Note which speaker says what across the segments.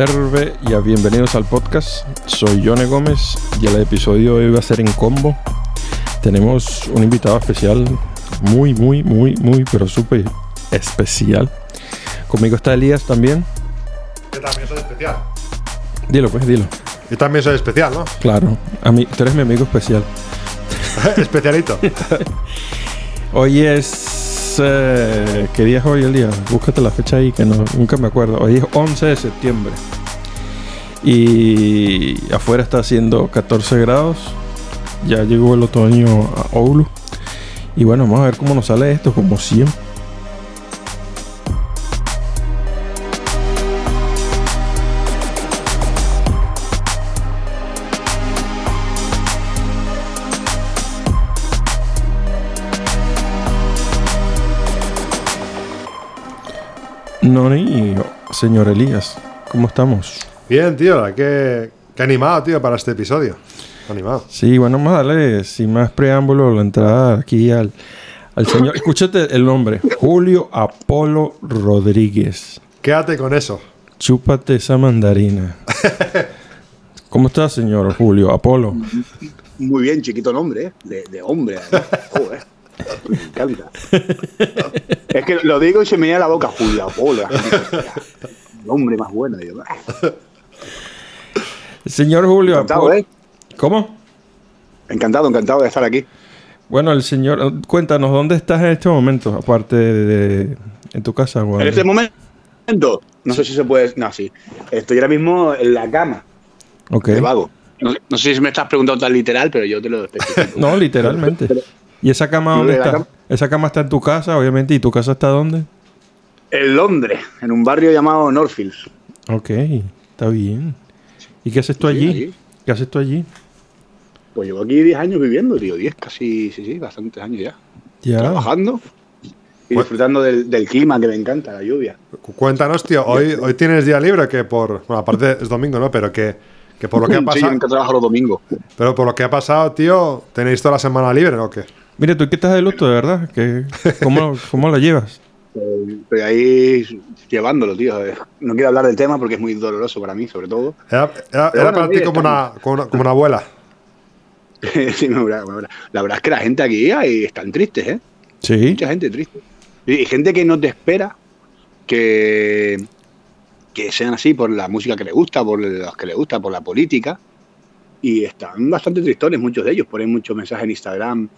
Speaker 1: Serve y a bienvenidos al podcast. Soy Yone Gómez y el episodio de hoy va a ser en combo. Tenemos un invitado especial, muy, muy, muy, muy, pero súper especial. Conmigo está Elías también.
Speaker 2: Yo también soy especial.
Speaker 1: Dilo, pues, dilo.
Speaker 2: Yo también soy especial, ¿no?
Speaker 1: Claro, a mí, tú eres mi amigo especial.
Speaker 2: Especialito.
Speaker 1: Hoy es. Eh, ¿Qué día es hoy el día? Búscate la fecha ahí que no, nunca me acuerdo. Hoy es 11 de septiembre. Y afuera está haciendo 14 grados. Ya llegó el otoño a Oulu. Y bueno, vamos a ver cómo nos sale esto, como siempre. Señor Elías, ¿cómo estamos?
Speaker 2: Bien, tío. Qué, qué animado, tío, para este episodio. Animado.
Speaker 1: Sí, bueno, vamos a darle sin más preámbulo la entrada aquí al, al señor. Escúchate el nombre: Julio Apolo Rodríguez.
Speaker 2: Quédate con eso.
Speaker 1: Chúpate esa mandarina. ¿Cómo está, señor Julio Apolo?
Speaker 3: Muy bien, chiquito nombre, ¿eh? De, de hombre. Joder. Me encanta. es que lo digo y se me llena la boca, Julio Apolo. El hombre más bueno. Digo, "Ah".
Speaker 1: Señor Julio
Speaker 3: Encantado,
Speaker 1: Apolo.
Speaker 3: ¿eh?
Speaker 1: ¿Cómo?
Speaker 3: Encantado, encantado de estar aquí.
Speaker 1: Bueno, el señor, cuéntanos, ¿dónde estás en este momento? Aparte de, de- en tu casa,
Speaker 3: En este momento, no sé si se puede. No, sí. Estoy ahora mismo en la cama,
Speaker 1: Ok.
Speaker 3: de vago. No, no sé si me estás preguntando tan literal, pero yo te lo especifico.
Speaker 1: No, literalmente. ¿Y esa cama dónde
Speaker 3: ¿De la
Speaker 1: está?
Speaker 3: cama?
Speaker 1: Esa cama está en tu casa, obviamente. ¿Y tu casa está dónde?
Speaker 3: En Londres, en un barrio llamado Northfields.
Speaker 1: Ok, está bien. ¿Y qué haces tú
Speaker 3: Sí,
Speaker 1: allí?
Speaker 3: allí.
Speaker 1: ¿Qué haces tú allí?
Speaker 3: Pues llevo aquí 10 años viviendo, tío. 10 casi, sí, sí, bastantes años ya.
Speaker 1: Ya.
Speaker 3: Trabajando y disfrutando del, del clima que me encanta, la lluvia.
Speaker 2: Cu- Cuéntanos, tío. Hoy, hoy tienes día libre que por. Bueno, aparte es domingo, ¿no? Pero que, que por lo que ha
Speaker 3: Sí, yo
Speaker 2: pasado.
Speaker 3: nunca trabajo los domingos.
Speaker 2: pero por lo que ha pasado, tío, ¿tenéis toda la semana libre o qué?
Speaker 1: Mira, tú que estás de luto, de verdad. ¿Qué, cómo, ¿Cómo la llevas?
Speaker 3: Estoy ahí llevándolo, tío. No quiero hablar del tema porque es muy doloroso para mí, sobre todo.
Speaker 2: Era, era-
Speaker 3: Pero
Speaker 2: era
Speaker 3: bueno,
Speaker 2: para ti como una, como, una, como una abuela.
Speaker 3: Sí, me habrá. la verdad es que la gente aquí ahí están tristes, ¿eh?
Speaker 1: Sí.
Speaker 3: Mucha gente triste. Y y gente que no te espera que, que sean así por la música que le gusta, por los que le gusta, por la política. Y están bastante tristones, muchos de ellos. Ponen muchos mensajes en Instagram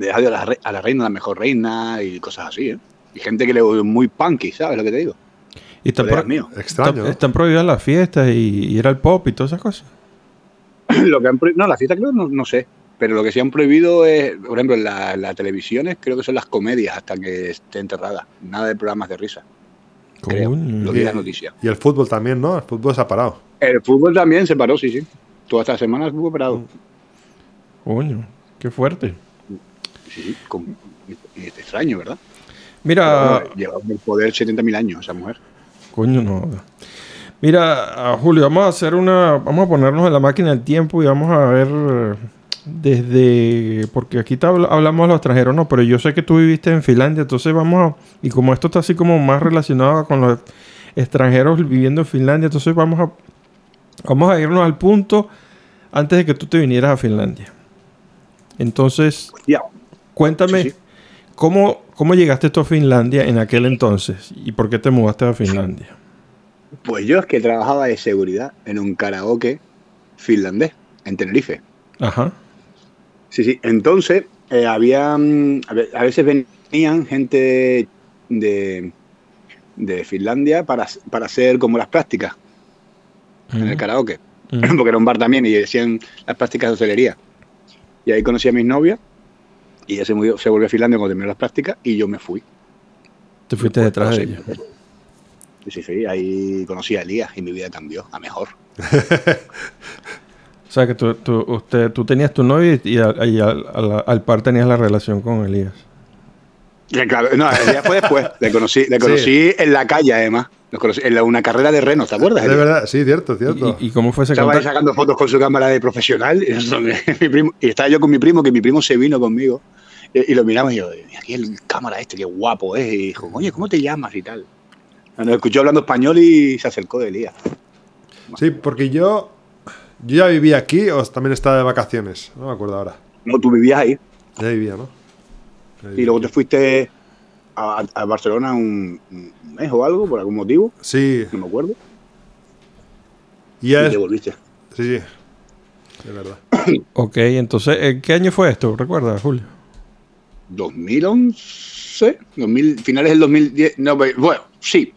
Speaker 3: de adiós a la, re- a la reina, la mejor reina y cosas así, ¿eh? Y gente que le muy punky, ¿sabes lo que te digo?
Speaker 1: Y están, pro-
Speaker 3: míos.
Speaker 2: Extraño.
Speaker 1: están,
Speaker 2: ¿no?
Speaker 1: están prohibidas las fiestas y, y ir al pop y todas esas cosas.
Speaker 3: lo que han no, la fiesta creo no, no sé, pero lo que sí han prohibido es, por ejemplo, en la- las televisiones creo que son las comedias hasta que esté enterrada, nada de programas de risa, creo, lo las noticias.
Speaker 2: Y el fútbol también, ¿no? El fútbol se ha parado.
Speaker 3: El fútbol también se paró, sí, sí. Toda esta semana estuvo parado.
Speaker 1: Coño, qué fuerte.
Speaker 3: Sí, sí, con- extraño, ¿verdad?
Speaker 1: Mira,
Speaker 3: Pero, lleva en el poder 70.000 años esa mujer.
Speaker 1: coño, no. Mira, Julio, vamos a hacer una. Vamos a ponernos en la máquina del tiempo y vamos a ver desde. Porque aquí te hablamos de los extranjeros, no, pero yo sé que tú viviste en Finlandia, entonces vamos a. Y como esto está así como más relacionado con los extranjeros viviendo en Finlandia, entonces vamos a. Vamos a irnos al punto antes de que tú te vinieras a Finlandia. Entonces,
Speaker 3: Ya,
Speaker 1: cuéntame.
Speaker 3: Sí, sí.
Speaker 1: ¿Cómo, ¿Cómo llegaste tú a Finlandia en aquel entonces? ¿Y por qué te mudaste a Finlandia?
Speaker 3: pues yo es que trabajaba de seguridad en un karaoke finlandés, en Tenerife.
Speaker 1: Ajá.
Speaker 3: Sí, sí. Entonces, eh, había. mm, A ve- a veces venían gente de, de Finlandia para, para hacer como las prácticas en el karaoke. Porque era un bar también y decían las prácticas de hostelería. Y ahí conocí a mis novias y ella se, volvió a Finlandia cuando terminó las prácticas y yo me fui.
Speaker 1: Te fuiste detrás de ella.
Speaker 3: Sí, sí, sí. Ahí conocí a Elías y mi vida cambió a mejor.
Speaker 1: O sea, que tú, tú- usted, tú tenías tu novio y, al, y par tenías la relación con Elías.
Speaker 3: Que claro, no, Elías fue después. Le conocí, le conocí en la calle, además. Conocí en la- una carrera de renos, ¿te acuerdas?
Speaker 2: De verdad, sí, cierto, cierto.
Speaker 1: ¿Y, y cómo fue ese
Speaker 3: Estaba ahí sacando fotos con su cámara de profesional y, eso, mi primo- y estaba yo con mi primo, que mi primo se vino conmigo y, y lo miramos y yo, "Mira, aquí el cámara este, qué guapo es. Y dijo, oye, ¿cómo te llamas y tal? Nos escuchó hablando español y se acercó de Elías.
Speaker 2: Sí, porque yo, yo ya vivía aquí o también estaba de vacaciones. No me acuerdo ahora.
Speaker 3: No, tú vivías ahí.
Speaker 2: Ya vivía, ¿no? Ya
Speaker 3: Y luego te fuiste a, a Barcelona un, un mes o algo, por algún motivo.
Speaker 2: Sí,
Speaker 3: No me acuerdo.
Speaker 2: y ya
Speaker 3: Y
Speaker 2: es-
Speaker 3: te volviste.
Speaker 2: Sí, sí. Es verdad.
Speaker 1: Ok, entonces, ¿en qué año fue esto? ¿Recuerdas, Julio?
Speaker 3: 2011, 2000, finales del 2010. No, bueno, sí.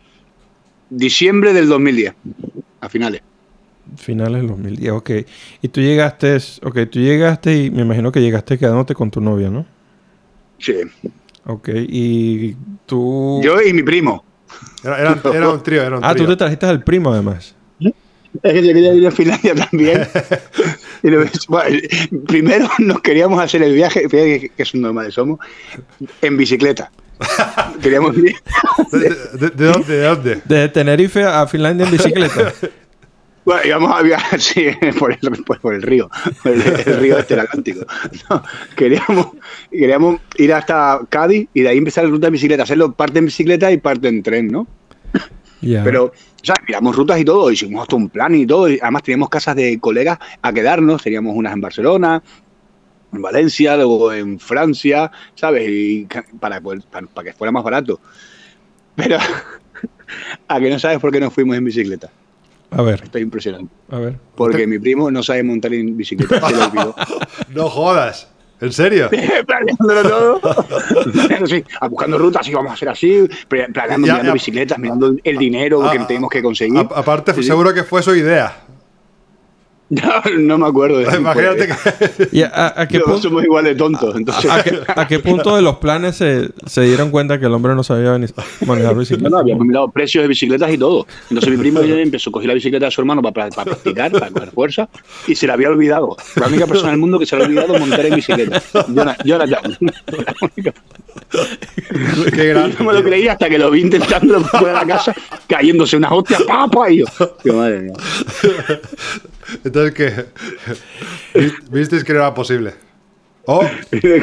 Speaker 3: Diciembre del 2010. A finales.
Speaker 1: Finales del 2010, ok. Y tú llegaste, ok, tú llegaste y me imagino que llegaste quedándote con tu novia, ¿no?
Speaker 3: Sí.
Speaker 1: Ok, y tú...
Speaker 3: Yo y mi primo.
Speaker 2: Era, era- era un trío, era un
Speaker 1: Ah, tú
Speaker 2: trío.
Speaker 1: te trajiste al primo además.
Speaker 3: Es que yo quería ir a Finlandia también. Y lo- bueno, primero nos queríamos hacer el viaje, fíjate que, es un normales somos, en bicicleta. Queríamos ir.
Speaker 2: ¿De, de- de dónde? ¿De dónde?
Speaker 1: Desde Tenerife a Finlandia en bicicleta.
Speaker 3: Bueno, íbamos a viajar, sí, por el, por, por el río, por el, el río este el Atlántico. No, queríamos, queríamos ir hasta Cádiz y de ahí empezar la ruta de bicicleta, hacerlo parte en bicicleta y parte en tren, ¿no?
Speaker 1: Ya.
Speaker 3: Pero, o sea, miramos rutas y todo, hicimos hasta un plan y todo. Y además teníamos casas de colegas a quedarnos, teníamos unas en Barcelona, en Valencia, luego en Francia, ¿sabes? Y para, poder- para, para que fuera más barato. Pero, a que no sabes por qué nos fuimos en bicicleta.
Speaker 1: A ver,
Speaker 3: Estoy impresionante.
Speaker 1: a ver.
Speaker 3: Porque mi primo no sabe montar en bicicleta, se lo olvidó.
Speaker 2: No jodas. ¿En serio?
Speaker 3: planeándolo todo. Sí, buscando rutas, y vamos a hacer así, pla- planeando,
Speaker 2: Ya,
Speaker 3: mirando
Speaker 2: ya.
Speaker 3: bicicletas, mirando el dinero que
Speaker 2: Ah,
Speaker 3: tenemos que conseguir.
Speaker 2: A- aparte,
Speaker 3: sí.
Speaker 2: seguro que fue su idea.
Speaker 3: No, no me acuerdo de
Speaker 2: Imagínate que.
Speaker 1: ¿Y a, a qué
Speaker 3: Todos
Speaker 1: punto,
Speaker 3: somos igual de tontos. Entonces,
Speaker 1: a qué, a qué punto de los planes se, se dieron cuenta que el hombre no sabía ni- manejar
Speaker 3: no,
Speaker 1: bicicleta?
Speaker 3: no, habíamos mirado precios de bicicletas y todo. Entonces mi primo ya empezó a coger la bicicleta de su hermano para, para practicar, para coger fuerza, y se la había olvidado. La única persona del mundo que se le había olvidado montar en bicicleta. Jonathan. La única-
Speaker 2: Qué grande.
Speaker 3: no me lo
Speaker 2: tío.
Speaker 3: creía hasta que lo vi intentando fuera de la casa, cayéndose unas hostias, ¡papa! Y yo, madre mía.
Speaker 2: Entonces, ¿qué? Vi- ¿Visteis que no era posible? O,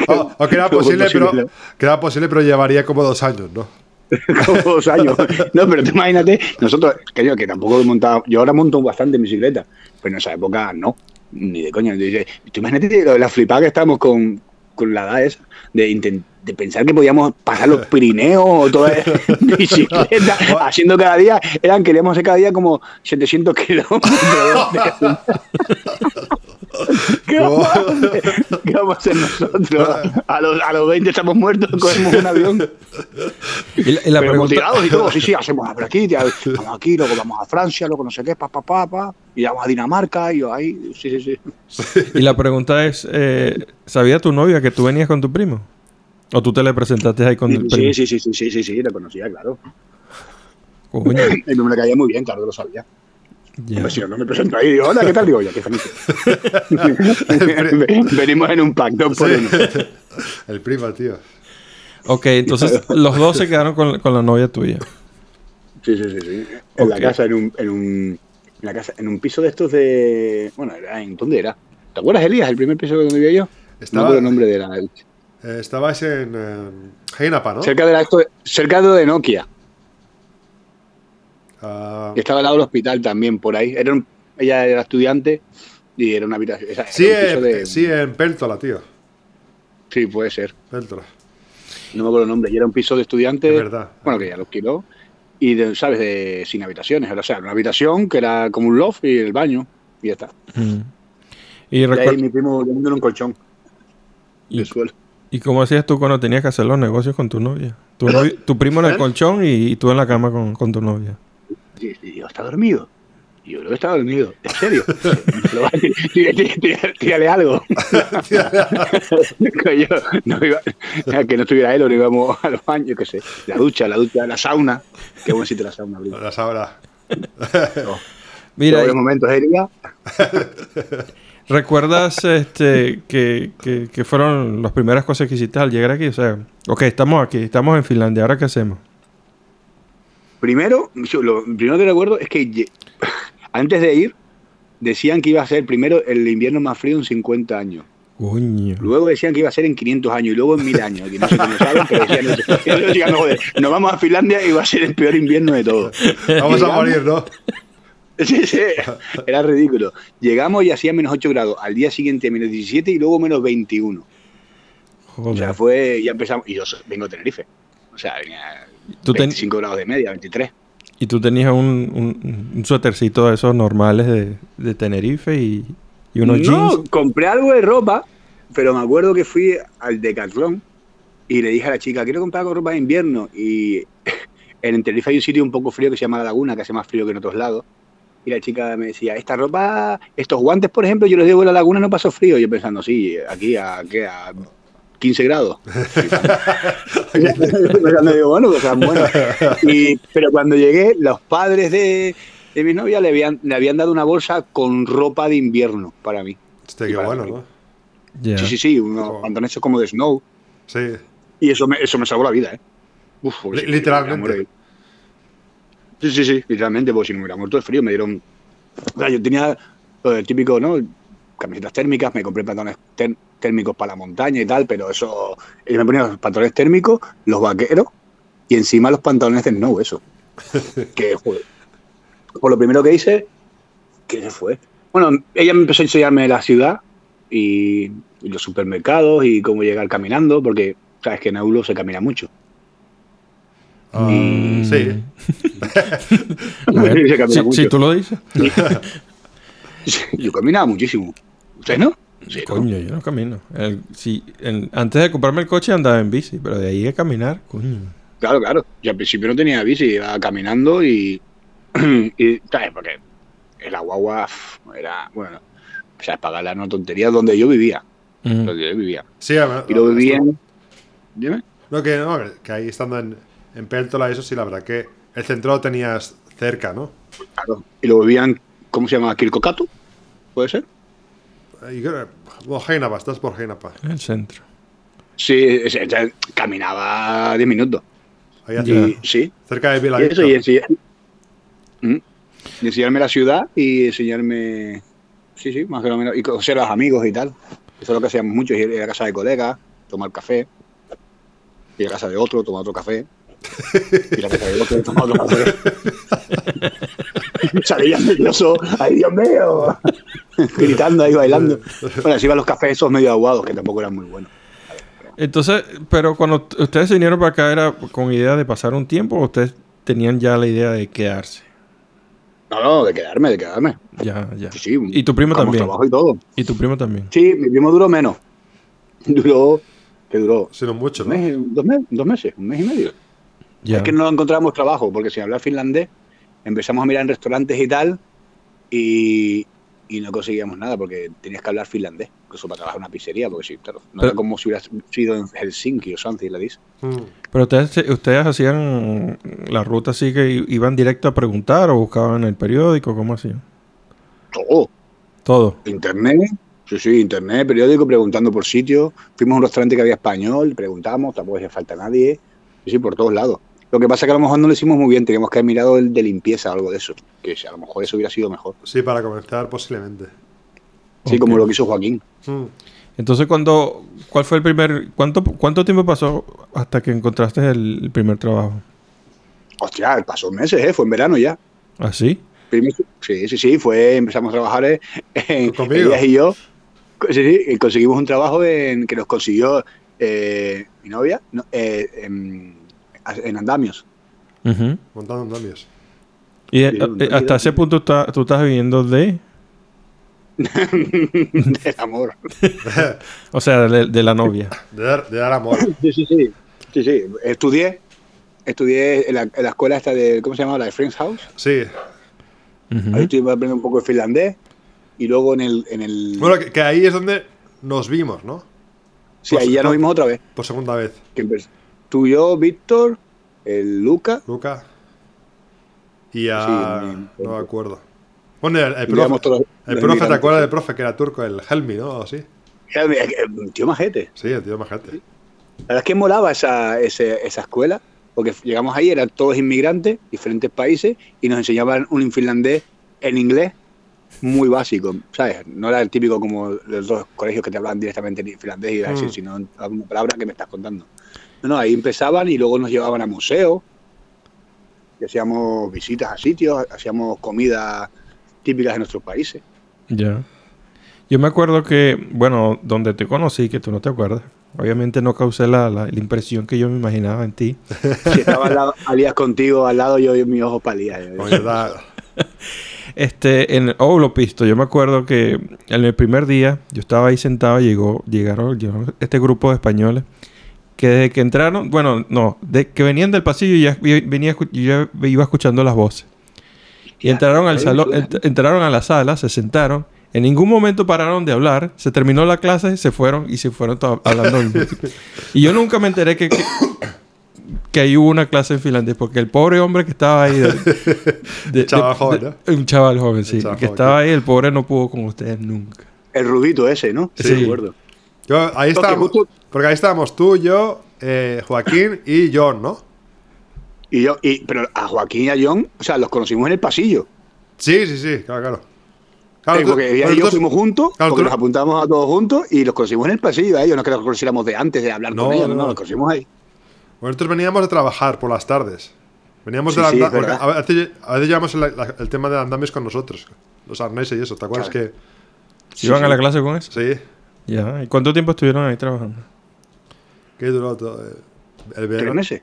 Speaker 2: o- o que era
Speaker 3: ¿Cómo
Speaker 2: posible, pero, que era posible, pero llevaría como dos años, ¿no?
Speaker 3: como dos años. No, pero tú imagínate, nosotros, que yo que tampoco he montado, yo ahora monto bastante en bicicleta, pero en esa época no, ni de coña. Tú imagínate lo de la flipada que estábamos con, con la edad esa, de, inten- de pensar que podíamos pasar los Pirineos o toda bicicleta, haciendo cada día, eran, queríamos hacer cada día como 700 kilómetros. ¿Qué vamos, a hacer? ¿Qué vamos a hacer nosotros? A los, a los 20 estamos muertos, cogemos un avión.
Speaker 1: Y la, y la
Speaker 3: Pero
Speaker 1: pregunta,
Speaker 3: y todo, sí, sí, hacemos por aquí, tía, vamos aquí, luego vamos a Francia, luego no sé qué, pa, pa, pa, pa, y vamos a Dinamarca, y yo ahí, sí, sí, sí.
Speaker 1: y la pregunta es, eh, ¿sabía tu novia que tú venías con tu primo? ¿O tú te le presentaste ahí con el primo?
Speaker 3: Sí, sí, sí, sí, sí, sí, sí, lo conocía, claro.
Speaker 1: Coño,
Speaker 3: Y no me le caía muy bien, claro, lo sabía. Hombre, si no, no me presento ahí, digo, hola, ¿qué tal? Digo, ya, qué feliz. Venimos en un pack, dos por uno.
Speaker 2: El primo, tío.
Speaker 1: Ok, entonces los dos se quedaron con, con la novia tuya.
Speaker 3: Sí, sí, sí, sí. En la casa, en un, en un, en la casa, en un piso de estos de, bueno, era en, ¿dónde era? ¿Te acuerdas, Elías, el primer piso donde vivía yo?
Speaker 2: Estaba-
Speaker 3: No recuerdo el nombre de la,
Speaker 2: Eh, estabais en eh, Heinapa, ¿no?
Speaker 3: cerca de la, esto- cerca de de Nokia.
Speaker 2: Ah,
Speaker 3: que estaba al lado del hospital también, por ahí. Era un- ella era estudiante y era una habitación. era
Speaker 2: sí,
Speaker 3: un
Speaker 2: en,
Speaker 3: de-
Speaker 2: sí, en Péltola, tío.
Speaker 3: sí, puede ser.
Speaker 2: Péltola.
Speaker 3: No me acuerdo el nombre. Y era un piso de estudiantes.
Speaker 2: Es verdad.
Speaker 3: Bueno, que ya lo alquiló. Y, de, ¿sabes? De, sin habitaciones. O sea, una habitación que era como un loft y el baño. Y ya está.
Speaker 1: Mm. Y,
Speaker 3: Y ahí
Speaker 1: recuer-
Speaker 3: mi primo durmiendo en un colchón
Speaker 1: y,
Speaker 3: de suelo.
Speaker 1: ¿Y cómo hacías tú cuando tenías que hacer los negocios con tu novia? Tu, novia- tu primo en el
Speaker 3: ¿Eh?
Speaker 1: colchón y, y tú en la cama con, con tu novia.
Speaker 3: Y, y yo, ¿está dormido? Y yo, no está dormido. ¿En serio? Tírale algo. Que yo no iba- que no estuviera él o no íbamos a los baños, qué sé. La ducha, la ducha, la sauna. Qué buen sitio la sauna. primo.
Speaker 2: Las ahora.
Speaker 1: Mira,
Speaker 3: Qué buenos momentos, ¿eh?
Speaker 1: ¿Recuerdas este, que, que, que fueron las primeras cosas que hiciste al llegar aquí? O sea, ok, estamos aquí, estamos en Finlandia, ¿ahora qué hacemos?
Speaker 3: Primero, yo lo primero que recuerdo es que antes de ir, decían que iba a ser primero el invierno más frío en 50 años.
Speaker 1: Coño.
Speaker 3: Luego decían que iba a ser en 500 años y luego en 1000 años. Que no sé cómo saben, pero decían, decían, joder, nos vamos a Finlandia y va a ser el peor invierno de todo.
Speaker 2: Vamos a morir, ¿no?
Speaker 3: Sí, sí, era ridículo. Llegamos y hacía menos 8 grados. Al día siguiente menos 17 y luego menos 21. O sea,
Speaker 1: Joder.
Speaker 3: fue, ya empezamos. Y yo vengo de Tenerife. O sea, venía
Speaker 1: ¿Tú ten-
Speaker 3: 25 grados de media, 23.
Speaker 1: Y tú tenías un, un, un suétercito de esos normales de, de Tenerife y, y unos
Speaker 3: no,
Speaker 1: jeans.
Speaker 3: compré algo de ropa, pero me acuerdo que fui al Decathlon y le dije a la chica, quiero comprar algo de ropa de invierno. Y en Tenerife hay un sitio un poco frío que se llama La Laguna, que hace más frío que en otros lados. Y la chica me decía, esta ropa, estos guantes, por ejemplo, yo los llevo en La Laguna, no paso frío. Y yo pensando, sí, aquí a, ¿qué? a 15 grados. Digo, bueno, pues, bueno. Y- pero cuando llegué, los padres de, de mi novia le habían, le habían dado una bolsa con ropa de invierno para mí.
Speaker 2: Hostia, qué
Speaker 3: para
Speaker 2: bueno,
Speaker 3: mí.
Speaker 2: ¿no?
Speaker 3: Sí, sí, sí, unos
Speaker 2: Oh.
Speaker 3: pantalones como de snow.
Speaker 2: Sí.
Speaker 3: Y eso me, eso me salvó la vida, ¿eh? Uf,
Speaker 2: literalmente.
Speaker 3: Sí, sí, sí, literalmente, porque si no me hubiera muerto de frío, me dieron. O sea, yo tenía lo del típico, ¿no? Camisetas térmicas, me compré pantalones térmicos para la montaña y tal, pero eso. Ellos me ponían los pantalones térmicos, los vaqueros y encima los pantalones de snow, eso. que, joder. Por lo primero que hice, ¿qué se fue? Bueno, ella me empezó a enseñarme la ciudad y, y los supermercados y cómo llegar caminando, porque sabes que en Aulo se camina mucho.
Speaker 1: Mm.
Speaker 2: Sí.
Speaker 1: Si,
Speaker 3: mucho.
Speaker 1: si tú lo dices.
Speaker 3: Yo caminaba muchísimo. ¿Ustedes no? Sí, ¿no?
Speaker 1: Coño, yo no camino. El- si, antes de comprarme el coche andaba en bici, pero de ahí a caminar, coño.
Speaker 3: Claro, claro. Yo al principio no tenía bici, iba caminando y. y ¿Sabes? Porque el guagua uf, era. Bueno, o sea, pagarla una tontería donde yo vivía.
Speaker 1: Mm.
Speaker 3: Donde yo vivía.
Speaker 2: Sí, además-
Speaker 3: Y lo vivía en. Dime.
Speaker 2: No, que, no, que ahí estando en, en Pértola, eso sí, la verdad que el centro lo tenías cerca, ¿no?
Speaker 3: Claro. Y lo vivía en. ¿Cómo se llama? Kirkokato. ¿Puede ser?
Speaker 2: Y creo- bueno, Heinapa, estás por Heinapa.
Speaker 1: En el centro.
Speaker 3: Sí, es- es- caminaba 10 minutos.
Speaker 2: Ahí
Speaker 3: Y, sí,
Speaker 2: cerca de
Speaker 3: y
Speaker 2: Vila
Speaker 3: eso, y enseñar- ¿Mm? y enseñarme la ciudad y enseñarme, sí, sí, más o menos, y conocer a los amigos y tal. Eso es lo que hacíamos mucho, ir a casa de colegas, tomar café, ir a casa de otro, tomar otro café, ir a la casa de otro, tomar otro café. Salía nervioso, ¡ay Dios mío! Gritando ahí, bailando. Bueno, así iban los cafés esos medio aguados, que tampoco eran muy buenos.
Speaker 1: Entonces, pero cuando ustedes se vinieron para acá, ¿era con idea de pasar un tiempo o ustedes tenían ya la idea de quedarse?
Speaker 3: No, no, de quedarme, de quedarme.
Speaker 1: Ya, ya.
Speaker 3: Sí, sí,
Speaker 1: Y tu primo también.
Speaker 3: trabajo y todo.
Speaker 1: Y tu primo también.
Speaker 3: Sí, mi primo duró menos. Duró, que duró
Speaker 2: Sino mucho,
Speaker 3: un
Speaker 2: ¿no?
Speaker 3: mes, dos, meses, dos meses, un mes y medio.
Speaker 1: Ya.
Speaker 3: Es que no encontramos trabajo, porque sin hablar finlandés, empezamos a mirar en restaurantes y tal, y, y no conseguíamos nada, porque tenías que hablar finlandés, incluso para trabajar en una pizzería, porque sí, claro, no
Speaker 1: Pero-
Speaker 3: era como si hubieras sido en Helsinki o something, le dice.
Speaker 2: Mm.
Speaker 1: Pero ustedes, ustedes hacían la ruta así que i- iban directo a preguntar o buscaban en el periódico, ¿cómo hacían?
Speaker 3: Todo,
Speaker 1: Todo.
Speaker 3: internet, sí, sí, internet, periódico, preguntando por sitios, fuimos a un restaurante que había español, preguntamos, tampoco hacía falta nadie, sí, sí, por todos lados. Lo que pasa es que a lo mejor no lo hicimos muy bien, teníamos que haber mirado el de limpieza o algo de eso, que a lo mejor eso hubiera sido mejor.
Speaker 2: Sí, para comenzar posiblemente.
Speaker 3: Sí, como lo que hizo Joaquín.
Speaker 2: Mm.
Speaker 1: Entonces, cuando, ¿cuál fue el primer, cuánto, cuánto tiempo pasó hasta que encontraste el, el primer trabajo?
Speaker 3: Hostia, pasó meses, ¿eh? Fue en verano ya.
Speaker 1: ¿Así?
Speaker 3: Primer- Sí, sí, sí, fue, empezamos a trabajar eh, en,
Speaker 2: ¿Tú conmigo?
Speaker 3: Elías y yo. Sí, sí, y conseguimos un trabajo en, que nos consiguió eh, mi novia no, eh, en, en Andamios.
Speaker 2: Montando andamios.
Speaker 1: Y eh, eh, hasta ese punto está- tú estás viviendo de...
Speaker 3: Del amor.
Speaker 1: O sea, de, de la novia.
Speaker 2: De dar, de dar amor.
Speaker 3: Sí, sí, sí. Sí, sí. Estudié, estudié en la, en la escuela esta de, ¿cómo se llama? La de Friends House.
Speaker 2: Sí.
Speaker 1: Ujú.
Speaker 3: Ahí estuve aprendiendo un poco de finlandés. Y luego en el... En el
Speaker 2: Bueno, que, que ahí es donde nos vimos, ¿no?
Speaker 3: sí, ahí ya nos vimos otra vez.
Speaker 2: Por segunda vez.
Speaker 3: Que tú, yo, Víctor, el Luca.
Speaker 2: Luca. Y a...
Speaker 3: Sí,
Speaker 2: no me acuerdo. Bueno, el, el profe, el
Speaker 3: los
Speaker 2: profe, ¿te acuerdas del profe que era turco? El Helmi, ¿no? O así.
Speaker 3: Era mi- eh, Tío majete.
Speaker 2: Sí, el tío majete.
Speaker 3: La verdad es que molaba esa, ese- esa escuela, porque llegamos ahí, eran todos inmigrantes, diferentes países, y nos enseñaban un finlandés en inglés, muy básico, ¿sabes? No era el típico como los dos colegios que te hablaban directamente en finlandés y así,
Speaker 1: Mm.
Speaker 3: sino alguna palabra que me estás contando. No, no, ahí empezaban y luego nos llevaban a museos, y hacíamos visitas a sitios, hacíamos comidas típicas de nuestros países.
Speaker 1: Ya. Yo me acuerdo que, bueno, donde te conocí, que tú no te acuerdas. Obviamente no causé la, la- la impresión que yo me imaginaba en ti.
Speaker 3: Si estaba al lado, Alías contigo, al lado yo, mis ojos palías.
Speaker 2: Da-
Speaker 1: Este, en Olopisto, yo me acuerdo que en el primer día, yo estaba ahí sentado, llegó, llegaron, este grupo de españoles que desde que entraron, bueno, no, de que venían del pasillo y ya venía, yo ya iba escuchando las voces. Y entraron al salón, entraron a la sala, se sentaron. En ningún momento pararon de hablar. Se terminó la clase, se fueron y se fueron hablando. y yo nunca me enteré que, que, que ahí hubo una clase en finlandés. Porque el pobre hombre que estaba ahí... de- de-
Speaker 2: Chaval
Speaker 1: de-
Speaker 2: joven,
Speaker 1: de- Un chaval joven, sí.
Speaker 2: chaval
Speaker 1: que
Speaker 2: joven,
Speaker 1: estaba ahí, el pobre no pudo con ustedes nunca.
Speaker 3: El rubito ese, ¿no?
Speaker 1: Sí.
Speaker 3: recuerdo.
Speaker 2: Yo, ahí
Speaker 3: justo-
Speaker 2: porque ahí estábamos tú, yo, eh, Joaquín y John, ¿no?
Speaker 3: Y yo, y, pero a Joaquín y a John, o sea, los conocimos en el pasillo.
Speaker 2: Sí, sí, sí, claro, claro. Claro, tú-
Speaker 3: porque ella y yo
Speaker 2: tú-
Speaker 3: fuimos juntos,
Speaker 2: claro,
Speaker 3: porque
Speaker 2: tú-
Speaker 3: nos apuntamos a todos juntos y los conocimos en el pasillo a ellos. No es que los conociéramos de antes de hablar
Speaker 2: No,
Speaker 3: con ellos, no,
Speaker 2: no.
Speaker 3: no, los conocimos ahí.
Speaker 2: Bueno, nosotros veníamos de trabajar por las tardes. Veníamos
Speaker 3: Sí,
Speaker 2: de la
Speaker 3: sí,
Speaker 2: porque a veces, a veces llevamos el, la- el tema de andamios con nosotros. Los arneses y eso, ¿te acuerdas
Speaker 3: Claro.
Speaker 1: ¿Se ¿Iban a la clase con eso?
Speaker 2: que...? Sí,
Speaker 1: Ya. ¿Y cuánto tiempo estuvieron ahí trabajando?
Speaker 2: Que duró todo. eh, El
Speaker 3: ¿Tres
Speaker 2: ver-
Speaker 3: meses?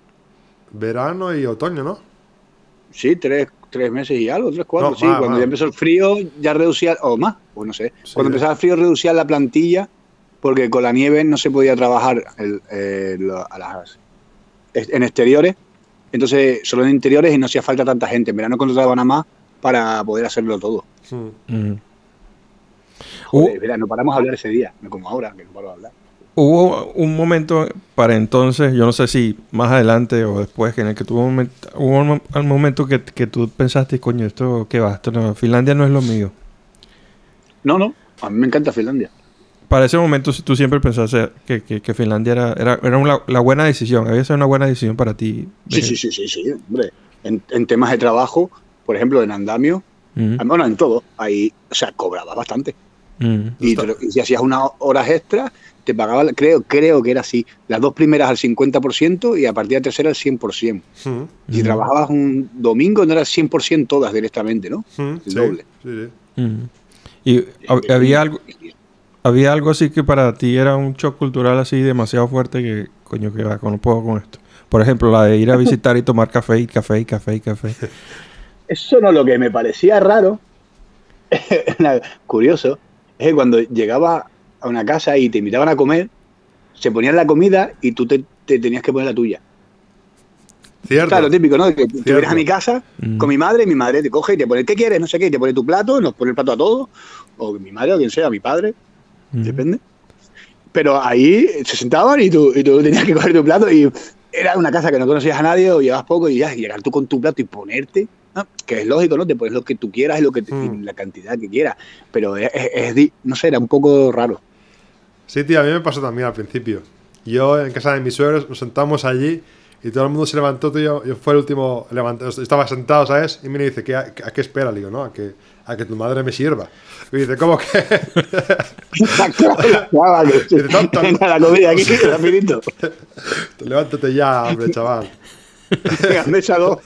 Speaker 2: verano y otoño, ¿no?
Speaker 3: Sí, tres, tres meses y algo, tres, cuatro.
Speaker 2: No,
Speaker 3: sí,
Speaker 2: más,
Speaker 3: cuando
Speaker 2: más.
Speaker 3: ya empezó el frío, ya reducía, o más, o no sé.
Speaker 2: Sí,
Speaker 3: cuando empezaba el frío, reducía la plantilla, porque con la nieve no se podía trabajar el- eh, lo- a las, en exteriores. Entonces, solo en interiores y no hacía falta tanta gente. En verano contrataban a más para poder hacerlo todo.
Speaker 2: Mm.
Speaker 1: Mm.
Speaker 3: Joder,
Speaker 1: Uh.
Speaker 3: mira, no paramos de hablar ese día, no como ahora, que no paro de hablar.
Speaker 1: Hubo un momento para entonces, yo no sé si más adelante o después, en el que tuvo un momento, hubo un, mo- un momento que, que tú pensaste, coño, esto qué va, esto no, Finlandia no es lo mío.
Speaker 3: No, no, a mí me encanta Finlandia.
Speaker 1: Para ese momento tú siempre pensaste que, que- que Finlandia era, era, era una- la buena decisión, había sido una buena decisión para ti.
Speaker 3: Sí, sí, sí, sí, sí, hombre. En, en temas de trabajo, por ejemplo, en andamio, bueno, en todo, ahí, o sea, cobraba bastante. Y, te y si hacías unas horas extras, te pagaba, creo, creo que era así, las dos primeras al 50% y a partir de la tercera al 100%.
Speaker 2: Mm.
Speaker 3: Si
Speaker 1: Mm.
Speaker 3: trabajabas un domingo, no era 100% todas directamente, ¿no?
Speaker 2: Mm.
Speaker 3: El
Speaker 2: Sí,
Speaker 3: doble.
Speaker 2: sí, sí.
Speaker 1: Mm. Y hab- había algo, había algo así que para ti era un shock cultural así demasiado fuerte que, coño, que va, no puedo con esto. Por ejemplo, la de ir a visitar y tomar café y café y café y café.
Speaker 3: Eso no, lo que me parecía raro, curioso, es que cuando llegaba a una casa y te invitaban a comer, se ponían la comida y tú te, te tenías que poner la tuya.
Speaker 2: Cierto.
Speaker 3: Claro, típico, ¿no? Que tú vienes a mi casa
Speaker 1: Mm.
Speaker 3: con mi madre y mi madre te coge y te pone, ¿qué quieres? No sé qué, y te pone tu plato, nos pone el plato a todos, o mi madre o quien sea, mi padre,
Speaker 1: Mm.
Speaker 3: depende. Pero ahí se sentaban y tú, y tú tenías que coger tu plato y era una casa que no conocías a nadie o llevabas poco y ya, y llegar tú con tu plato y ponerte, ¿no? que es lógico, ¿no? Te pones lo que tú quieras y, lo que te- y
Speaker 2: Mm.
Speaker 3: la cantidad que quieras. Pero es, es- es di- no sé, era un poco raro.
Speaker 2: Sí, tío, a mí me pasó también al principio. Yo en casa de mis suegros nos sentamos allí y todo el mundo se levantó. Tú y yo, yo fue el último levantado. Estaba sentado, ¿sabes? Y me dice, ¿qué, a, a qué espera? Le digo, no, a que, a que tu madre me sirva. Y dice, ¿cómo que?
Speaker 3: Chaval, que-
Speaker 2: Dice, tonto.
Speaker 3: Venga, la comida aquí, rapidito.
Speaker 2: Levántate ya, hombre, chaval.
Speaker 3: Mesa dos.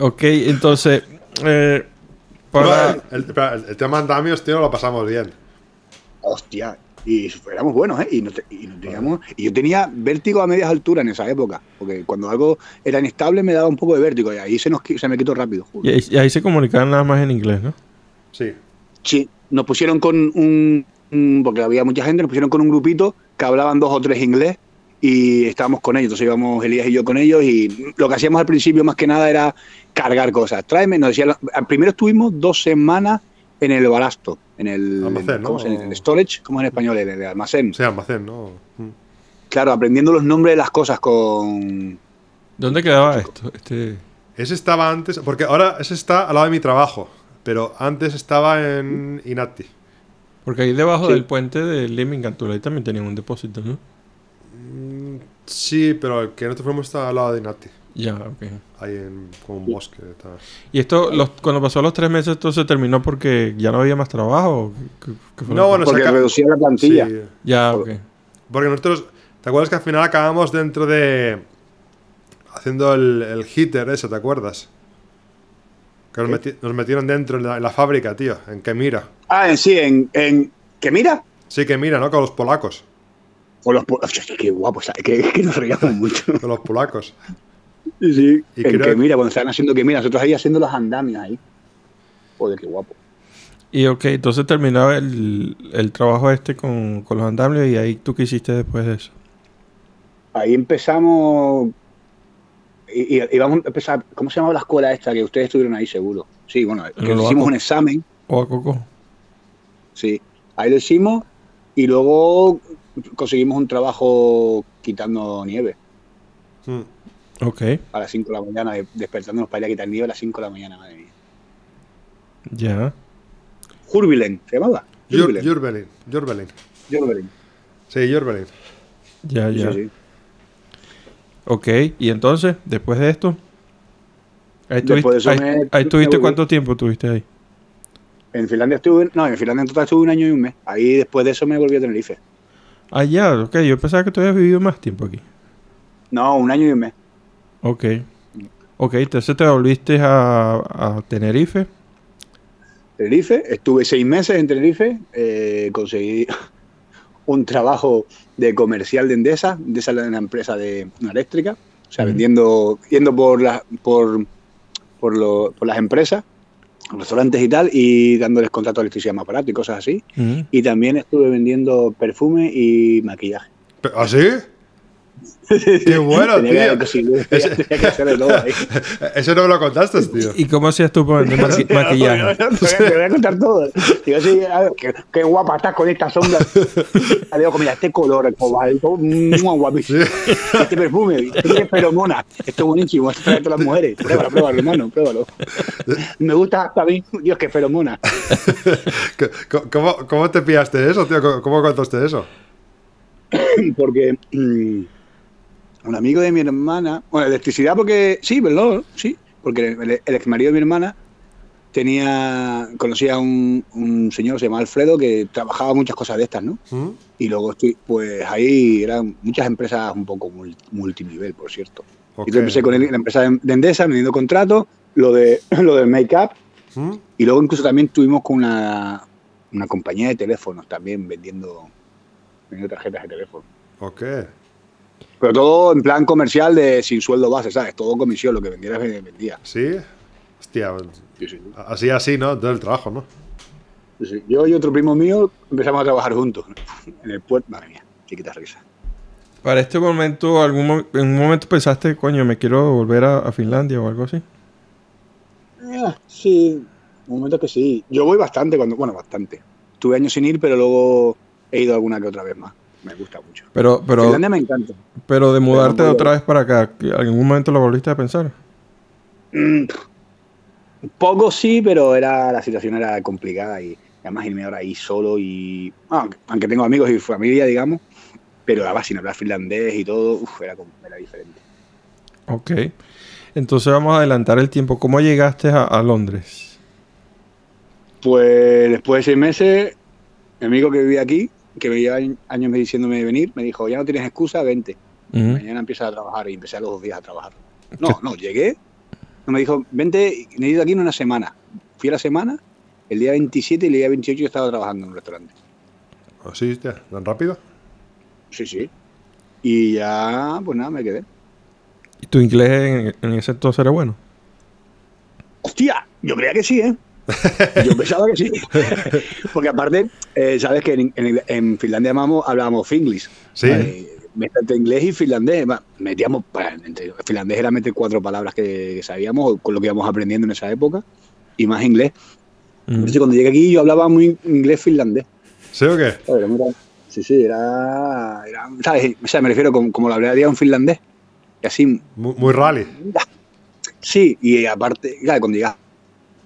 Speaker 1: Ok, entonces, eh, para...
Speaker 2: No, el, el- el tema andamios, tío, lo pasamos bien.
Speaker 3: Hostia, y éramos buenos, ¿eh? Y, no te- y no teníamos, y yo tenía vértigo a medias alturas en esa época, porque cuando algo era inestable me daba un poco de vértigo y ahí se, nos, se me quitó rápido.
Speaker 1: Y ahí, y ahí se comunicaban nada más en inglés, ¿no?
Speaker 2: Sí.
Speaker 3: Sí, nos pusieron con un, un- porque había mucha gente, nos pusieron con un grupito que hablaban dos o tres inglés y estábamos con ellos, entonces íbamos Elías y yo con ellos y lo que hacíamos al principio más que nada era cargar cosas. Tráeme, nos decían, primero estuvimos dos semanas en el balasto, en el,
Speaker 2: Almacén, ¿no?
Speaker 3: ¿cómo se llama? En el storage, ¿cómo es en español? El almacén.
Speaker 2: Sí, almacén, ¿no? Mm.
Speaker 3: Claro, aprendiendo los nombres de las cosas con...
Speaker 1: ¿Dónde quedaba esto? Este...
Speaker 2: Ese estaba antes, porque ahora ese está al lado de mi trabajo, pero antes estaba en Inati.
Speaker 1: Porque ahí debajo
Speaker 3: Sí.
Speaker 1: del puente de Limingantula ahí también tenían un depósito, ¿no?
Speaker 2: Mm, Sí, pero el que nosotros fuimos está al lado de Inati.
Speaker 1: Ya, ok.
Speaker 2: Ahí en como un bosque. tal.
Speaker 1: ¿Y esto, los, cuando pasó los tres meses, esto se terminó porque ya no había más trabajo? ¿O qué- qué- qué fue
Speaker 2: No, bueno,
Speaker 3: Porque reducía la plantilla.
Speaker 2: Sí,
Speaker 1: Ya, ok.
Speaker 2: porque nosotros, ¿te acuerdas que al final acabamos dentro de... Haciendo el, el heater ese, ¿te acuerdas? Que nos, meti- nos metieron dentro en la, en la fábrica, tío, en que mira.
Speaker 3: Ah, en sí, en, en ¿que mira?
Speaker 2: Sí, que mira, ¿no? Con los polacos.
Speaker 3: O los po- Hostia, qué guapo. Que, que nos reíamos mucho.
Speaker 2: Con los polacos.
Speaker 3: Sí.
Speaker 2: Y creo-
Speaker 3: que mira, cuando estaban haciendo que mira, nosotros ahí haciendo los andamios ahí. Joder, qué guapo.
Speaker 1: Y ok, entonces terminaba el, el trabajo este con, con los andamios y ahí tú qué hiciste después de eso.
Speaker 3: Ahí empezamos. Y, y- vamos a empezar. ¿Cómo se llamaba la escuela esta que ustedes estuvieron ahí seguro? Sí, bueno, que hicimos un examen.
Speaker 1: ¿O a Coco?
Speaker 3: Sí, ahí lo hicimos y luego conseguimos un trabajo quitando nieve
Speaker 2: Mm.
Speaker 1: Ok,
Speaker 3: a las 5 de la mañana, de- despertándonos para ir a quitar nieve a las 5 de la mañana, madre mía.
Speaker 1: ya.
Speaker 3: Jurbilen, ¿se llamaba?
Speaker 2: Jur-
Speaker 3: Jurbilen.
Speaker 2: Jurbelin.
Speaker 3: Jurbilen.
Speaker 2: Sí, Jurbelin.
Speaker 1: Ya, ya.
Speaker 3: sí.
Speaker 1: Ok, y entonces, después de esto, ahí
Speaker 3: Después
Speaker 1: tuviste,
Speaker 3: de eso
Speaker 1: ahí,
Speaker 3: me-
Speaker 1: ahí tuviste cuánto tiempo tuviste ahí.
Speaker 3: En Finlandia estuve, no, en Finlandia en total estuve un año y un mes. Ahí después de eso me volví a Tenerife.
Speaker 1: Ah, ya, ok, yo pensaba que tú habías vivido más tiempo aquí.
Speaker 3: No, un año y un mes.
Speaker 1: Ok. Ok, entonces te volviste a, a Tenerife.
Speaker 3: Tenerife, estuve seis meses en Tenerife, eh, conseguí un trabajo de comercial de Endesa, Endesa es una empresa de una eléctrica, o sea, vendiendo, yendo por, la- por, por, lo- por las empresas, restaurantes y tal, y dándoles contrato de electricidad más barato y cosas así. Y también estuve vendiendo perfume y maquillaje.
Speaker 2: ¿Ah, sí? ¡Qué bueno,
Speaker 3: Tenía
Speaker 2: tío!
Speaker 3: que, sí, tenía, tenía que hacer de todo ahí.
Speaker 2: Eso no me lo contaste, tío.
Speaker 1: ¿Y cómo hacías tú para vender maqui- maquillaje?
Speaker 3: Te voy a- te voy a contar todo. Digo, sí, a ver, qué, qué guapa estás con esta sombra. Digo, mira, este color, el cobalto, muy guapísimo. Este perfume, este tiene feromona. Esto es buenísimo, esto trae a todas las mujeres. Pruébalo, pruébalo, hermano, pruébalo. Me gusta hasta a mí, Dios, qué feromona.
Speaker 2: ¿Cómo- ¿Cómo, te pillaste eso, tío? ¿Cómo, cómo contaste eso?
Speaker 3: Porque mm, un amigo de mi hermana, bueno, electricidad porque, sí, ¿verdad? Sí, porque el, el ex marido de mi hermana tenía, conocía a un, un señor, se llama Alfredo, que trabajaba muchas cosas de estas, ¿no?
Speaker 2: ¿Mm?
Speaker 3: Y luego estoy, pues ahí eran muchas empresas un poco mul- multinivel, por cierto. Y yo empecé con la empresa de de Endesa, vendiendo contratos, lo de lo del make-up,
Speaker 2: ¿Mm?
Speaker 3: y luego incluso también tuvimos con una, una compañía de teléfonos también vendiendo, vendiendo tarjetas de teléfono.
Speaker 2: Ok.
Speaker 3: Pero todo en plan comercial de sin sueldo base, ¿sabes? Todo comisión, lo que vendiera vendía.
Speaker 2: ¿Sí? Hostia,
Speaker 3: Sí, sí.
Speaker 2: así, así, ¿no? Todo el trabajo, ¿no?
Speaker 3: Sí. Yo y otro primo mío empezamos a trabajar juntos en el puerto. Madre mía, chiquita risa.
Speaker 1: Para este momento, algún mo- en un momento pensaste, coño, me quiero volver a, a Finlandia o algo así.
Speaker 3: Ah, sí, un momento que sí. Yo voy bastante cuando, bueno, bastante. Tuve años sin ir, pero luego he ido alguna que otra vez más. Me gusta mucho.
Speaker 1: Pero, pero,
Speaker 3: Finlandia me encanta.
Speaker 1: pero de mudarte otra vez para acá, ¿en algún momento lo volviste a pensar?
Speaker 3: Mm, poco sí, pero era la situación era complicada y además irme ahora ahí solo y ah, aunque tengo amigos y familia, digamos, pero además sin hablar finlandés y todo, uf, era, era diferente.
Speaker 1: Ok. Entonces vamos a adelantar el tiempo. ¿Cómo llegaste a, a Londres?
Speaker 3: Pues después de seis meses, mi amigo que vivía aquí, que me lleva años me diciéndome de venir, me dijo, ya no tienes excusa, vente. Mañana empiezas a trabajar y empecé a los dos días a trabajar. No, no, llegué. No me dijo, vente, necesito aquí en una semana. Fui a la semana, el día 27 y el día 28 yo estaba trabajando en un restaurante.
Speaker 2: ¿Así, hostia? ¿Tan rápido?
Speaker 3: Sí, sí. Y ya, pues nada, me quedé.
Speaker 1: ¿Y tu inglés en, en ese entonces era bueno?
Speaker 3: Hostia, yo creía que sí, ¿eh? Yo pensaba que sí. Porque aparte, eh, sabes que en, en- en Finlandia mamamos, hablábamos finglish.
Speaker 2: Sí.
Speaker 3: Eh, inglés y finlandés. Metíamos, para- entre- finlandés era meter cuatro palabras que sabíamos con lo que íbamos aprendiendo en esa época y más inglés.
Speaker 1: Ujú.
Speaker 3: Entonces cuando llegué aquí yo hablaba muy inglés finlandés.
Speaker 2: ¿Sí o qué?
Speaker 3: Era muy- Sí, sí, era, era- ¿sabes? O sea, me refiero como, como lo hablaría un finlandés. Y así,
Speaker 2: Muy, muy rally.
Speaker 3: Sí, y aparte, claro, cuando llegas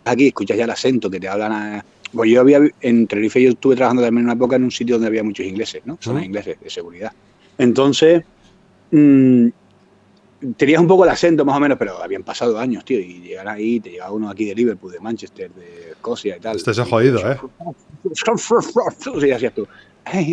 Speaker 3: aquí, escuchas ya el acento que te hablan. a- Pues yo había, en Tenerife, yo estuve trabajando también en una época en un sitio donde había muchos ingleses, ¿no? Zonas
Speaker 2: Mm.
Speaker 3: ingleses de seguridad. Entonces, mm, tenías un poco el acento más o menos, pero habían pasado años, tío, y llegar ahí, te llegaba uno aquí de Liverpool, de Manchester, de Escocia y tal.
Speaker 2: Este es jodido, ¿eh?
Speaker 3: Sí, hacías tú.
Speaker 2: A lo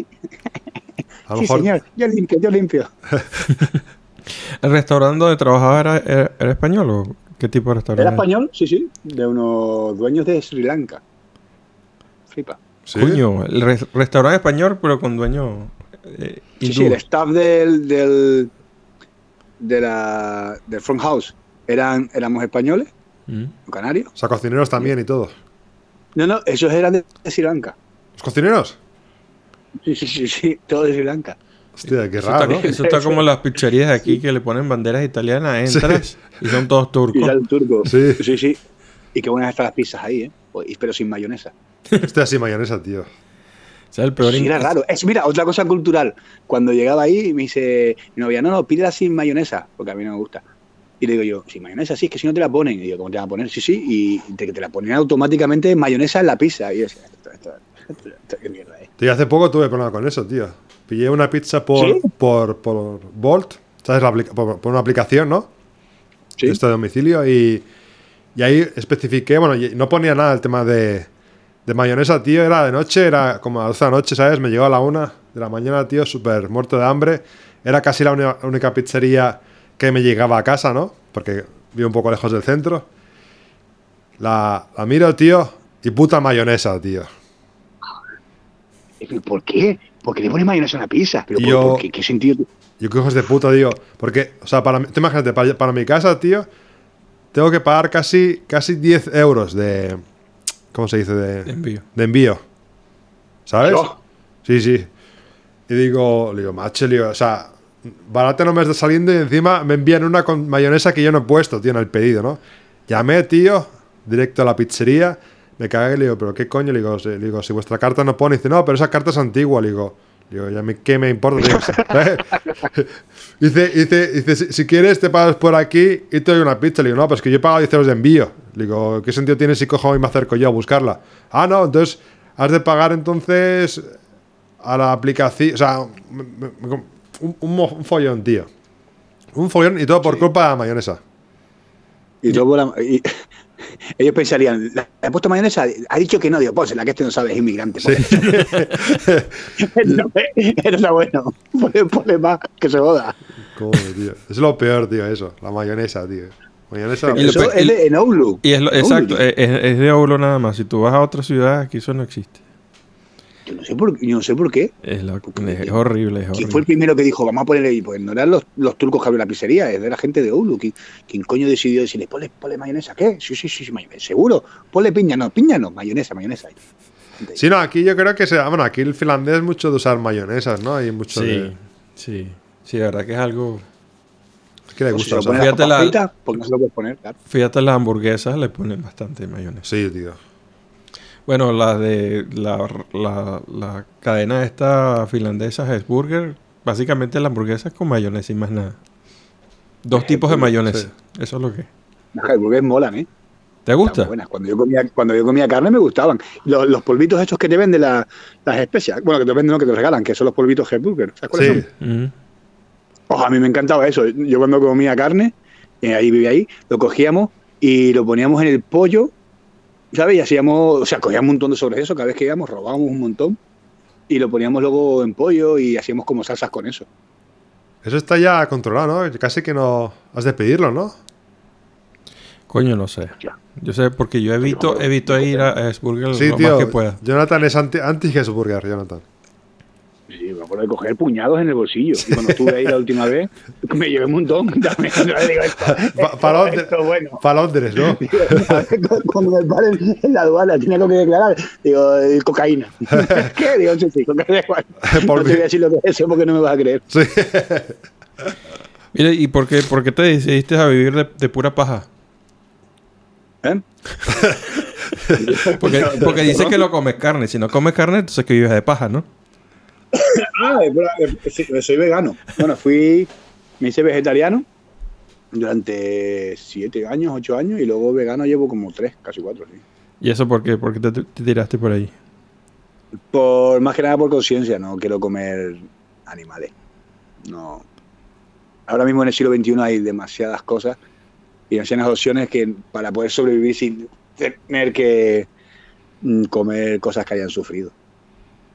Speaker 3: sí,
Speaker 2: mejor
Speaker 3: señor, yo limpio, yo limpio.
Speaker 1: ¿El restaurante donde trabajaba era, era- era español o qué tipo de restaurante?
Speaker 3: Era español, sí, sí, de unos dueños de Sri Lanka. Flipa.
Speaker 2: ¿Sí?
Speaker 1: Coño, el res- restaurante español, pero con dueño eh,
Speaker 3: Sí, sí, el staff del, del, de la, del front house eran, éramos españoles,
Speaker 1: Mm.
Speaker 3: canarios.
Speaker 2: O sea, cocineros también y todo.
Speaker 3: No, no, esos eran de, de Sri Lanka.
Speaker 2: ¿Los cocineros?
Speaker 3: Sí, sí, sí, sí, todo de Sri Lanka.
Speaker 2: Hostia, qué
Speaker 1: Eso,
Speaker 2: raro,
Speaker 1: está,
Speaker 2: ¿no?
Speaker 1: eso está como las pizzerías de aquí que le ponen banderas italianas, entras y son todos
Speaker 3: Y
Speaker 1: turcos.
Speaker 3: era el turco.
Speaker 2: Sí.
Speaker 3: sí, sí. Y qué buenas están las pizzas ahí, ¿eh? Pues, y- Pero sin mayonesa.
Speaker 2: Este así mayonesa, tío.
Speaker 1: O sea, el peor
Speaker 3: Sí, era raro. Es, mira, otra cosa cultural. Cuando llegaba ahí, me dice mi novia, no, no, pídela sin mayonesa, porque a mí no me gusta. Y le digo yo, sin mayonesa, sí, es que si no te la ponen. Y digo, ¿cómo te la van a poner? Sí, sí, y te, te la ponen automáticamente mayonesa en la pizza. Y yo decía, esto, esto, esto, esto, qué mierda es.
Speaker 2: Tío, hace poco tuve problema con eso, tío. Pillé una pizza por,
Speaker 3: ¿Sí?
Speaker 2: por, por Bolt, ¿sabes? La por, por una aplicación, ¿no?
Speaker 3: Sí.
Speaker 2: Esto de domicilio. Y, y ahí especifiqué, bueno, no ponía nada el tema de, de mayonesa, tío. Era de noche, era como a las 12 de la noche, ¿sabes? Me llegó a la 1 de la mañana, tío, súper muerto de hambre. Era casi la única pizzería que me llegaba a casa, ¿no? Porque vivo un poco lejos del centro. La, la miro, tío, y puta mayonesa, tío.
Speaker 3: ¿Por qué? ¿Por qué le pones mayonesa a la pizza? ¿Pero
Speaker 2: Y
Speaker 3: por,
Speaker 2: yo-
Speaker 3: por qué? ¿Qué sentido?
Speaker 2: Yo qué hijos de puta, digo. Porque, o sea, para, mí- tú imagínate, para, para mi casa, tío, tengo que pagar casi, casi 10 euros de. ¿Cómo se dice? De,
Speaker 1: de envío.
Speaker 2: de envío. ¿Sabes?
Speaker 3: Yo.
Speaker 2: Sí, sí. Y digo, le digo, macho, digo, o sea, barata no me está saliendo y encima me envían una con mayonesa que yo no he puesto, tío, en el pedido, ¿no? Llamé, tío, directo a la pizzería, me cagué y le digo, ¿pero qué coño? Le digo, si, le digo, si vuestra carta no pone, dice, no, pero esa carta es antigua, le digo. le Digo, ya me, ¿qué me importa? Digo, dice, dice, dice si, si quieres te pagas por aquí y te doy una pizza. Le digo, no, pues que yo he pagado 10 euros de envío. Le digo, ¿qué sentido tiene si cojo y me acerco yo a buscarla? Ah, no, entonces has de pagar entonces a la aplicación. O sea, un, un mo- un follón, tío. Un follón y todo por culpa de la mayonesa.
Speaker 3: Y luego la- y- ellos pensarían, ¿le he puesto mayonesa? Ha dicho que no, digo, pues la que este no sabe, es inmigrante.
Speaker 2: Sí.
Speaker 3: no, era la bueno. Ponle, ponle más, que se joda.
Speaker 2: Coño, tío. Es lo peor, tío, eso. La mayonesa, tío. Mayonesa.
Speaker 1: Y
Speaker 3: Eso
Speaker 1: pe-
Speaker 3: es de, en Outlook.
Speaker 1: Y es lo-
Speaker 3: En
Speaker 1: exacto,
Speaker 3: Outlook.
Speaker 1: es, de Aulo nada más. Si tú vas a otra ciudad, aquí eso no existe.
Speaker 3: Yo no sé por, yo no sé por qué.
Speaker 1: Es, la-
Speaker 3: ¿Por qué?
Speaker 1: es horrible, es
Speaker 3: ¿Quién
Speaker 1: horrible.
Speaker 3: fue el primero que dijo, vamos a ponerle ahí? Pues no eran los, los turcos que abrieron la pizzería, era la gente de Outlook. ¿Quién, quién coño decidió decirle, ponle, ponle mayonesa? ¿Qué? Sí, sí, sí, sí, mayonesa. ¿Seguro? Ponle piña, no, piña no, mayonesa, mayonesa.
Speaker 2: Sí, no, aquí yo creo que se. Bueno, aquí el finlandés es mucho de usar mayonesas, ¿no? Hay mucho
Speaker 1: Sí,
Speaker 2: de.
Speaker 1: sí. Sí, la verdad que es algo...
Speaker 2: Es que le
Speaker 3: si
Speaker 2: gusta
Speaker 3: se lo
Speaker 2: usar.
Speaker 1: Fíjate la-
Speaker 3: papas fritas, pues no se lo puedes poner, claro.
Speaker 1: Fíjate, las hamburguesas le ponen bastante mayonesa.
Speaker 2: Sí, tío.
Speaker 1: Bueno, la de la, la, la cadena esta finlandesa Hesburger, básicamente la hamburguesa es con mayonesa y más nada. Dos tipos de mayonesa.
Speaker 2: sí.
Speaker 1: Eso es lo que.
Speaker 3: Las hamburguesas molan, ¿eh?
Speaker 1: ¿Te gusta?
Speaker 3: buenas. Cuando yo comía, cuando yo comía carne me gustaban. Los, los polvitos estos que te venden la- las especias, bueno, que te venden, no, que te regalan, que son los polvitos Hesburger. ¿Sabes cuáles
Speaker 2: Sí.
Speaker 3: son? Ojo, a mí me encantaba eso. Yo cuando comía carne, eh, ahí vivía ahí, lo cogíamos y lo poníamos en el pollo, ¿sabes? Y hacíamos, o sea, cogíamos un montón de sobre eso, cada vez que íbamos robábamos un montón y lo poníamos luego en pollo y hacíamos como salsas con eso.
Speaker 2: Eso está ya controlado, ¿no? Casi que no. Has de pedirlo, ¿no?
Speaker 1: Coño, no sé. Yo sé porque yo evito, evito ir a Hesburger
Speaker 2: Sí,
Speaker 1: lo
Speaker 2: tío.
Speaker 1: más que pueda.
Speaker 2: Jonathan es anti, anti Hesburger, Jonathan.
Speaker 3: Sí, me acuerdo de coger puñados en el bolsillo. Y cuando estuve ahí la última vez, me llevé un montón. También,
Speaker 2: Pa- para Londres,
Speaker 3: bueno.
Speaker 2: ¿no?
Speaker 3: Cuando me paren en la aduana, tiene algo que declarar. Digo, eh, cocaína. ¿Qué? Digo, sí, sí, cocaína. No te voy a decir lo que es eso porque no me vas a creer.
Speaker 2: Sí.
Speaker 1: Mira, ¿y por qué, por qué te decidiste a vivir de, de pura paja?
Speaker 3: ¿Eh?
Speaker 1: Porque, porque dices que no comes carne. Si no comes carne, entonces que vives de paja, ¿no?
Speaker 3: Ah, soy vegano. Bueno, fui, me hice vegetariano durante siete años, ocho años, y luego vegano llevo como tres, casi cuatro, sí.
Speaker 1: ¿Y eso por qué? ¿Por qué te, te tiraste por ahí?
Speaker 3: Por, más que nada por conciencia, no quiero comer animales. No. ahora mismo en el siglo XXI hay demasiadas cosas y demasiadas opciones que para poder sobrevivir sin tener que mm, comer cosas que hayan sufrido.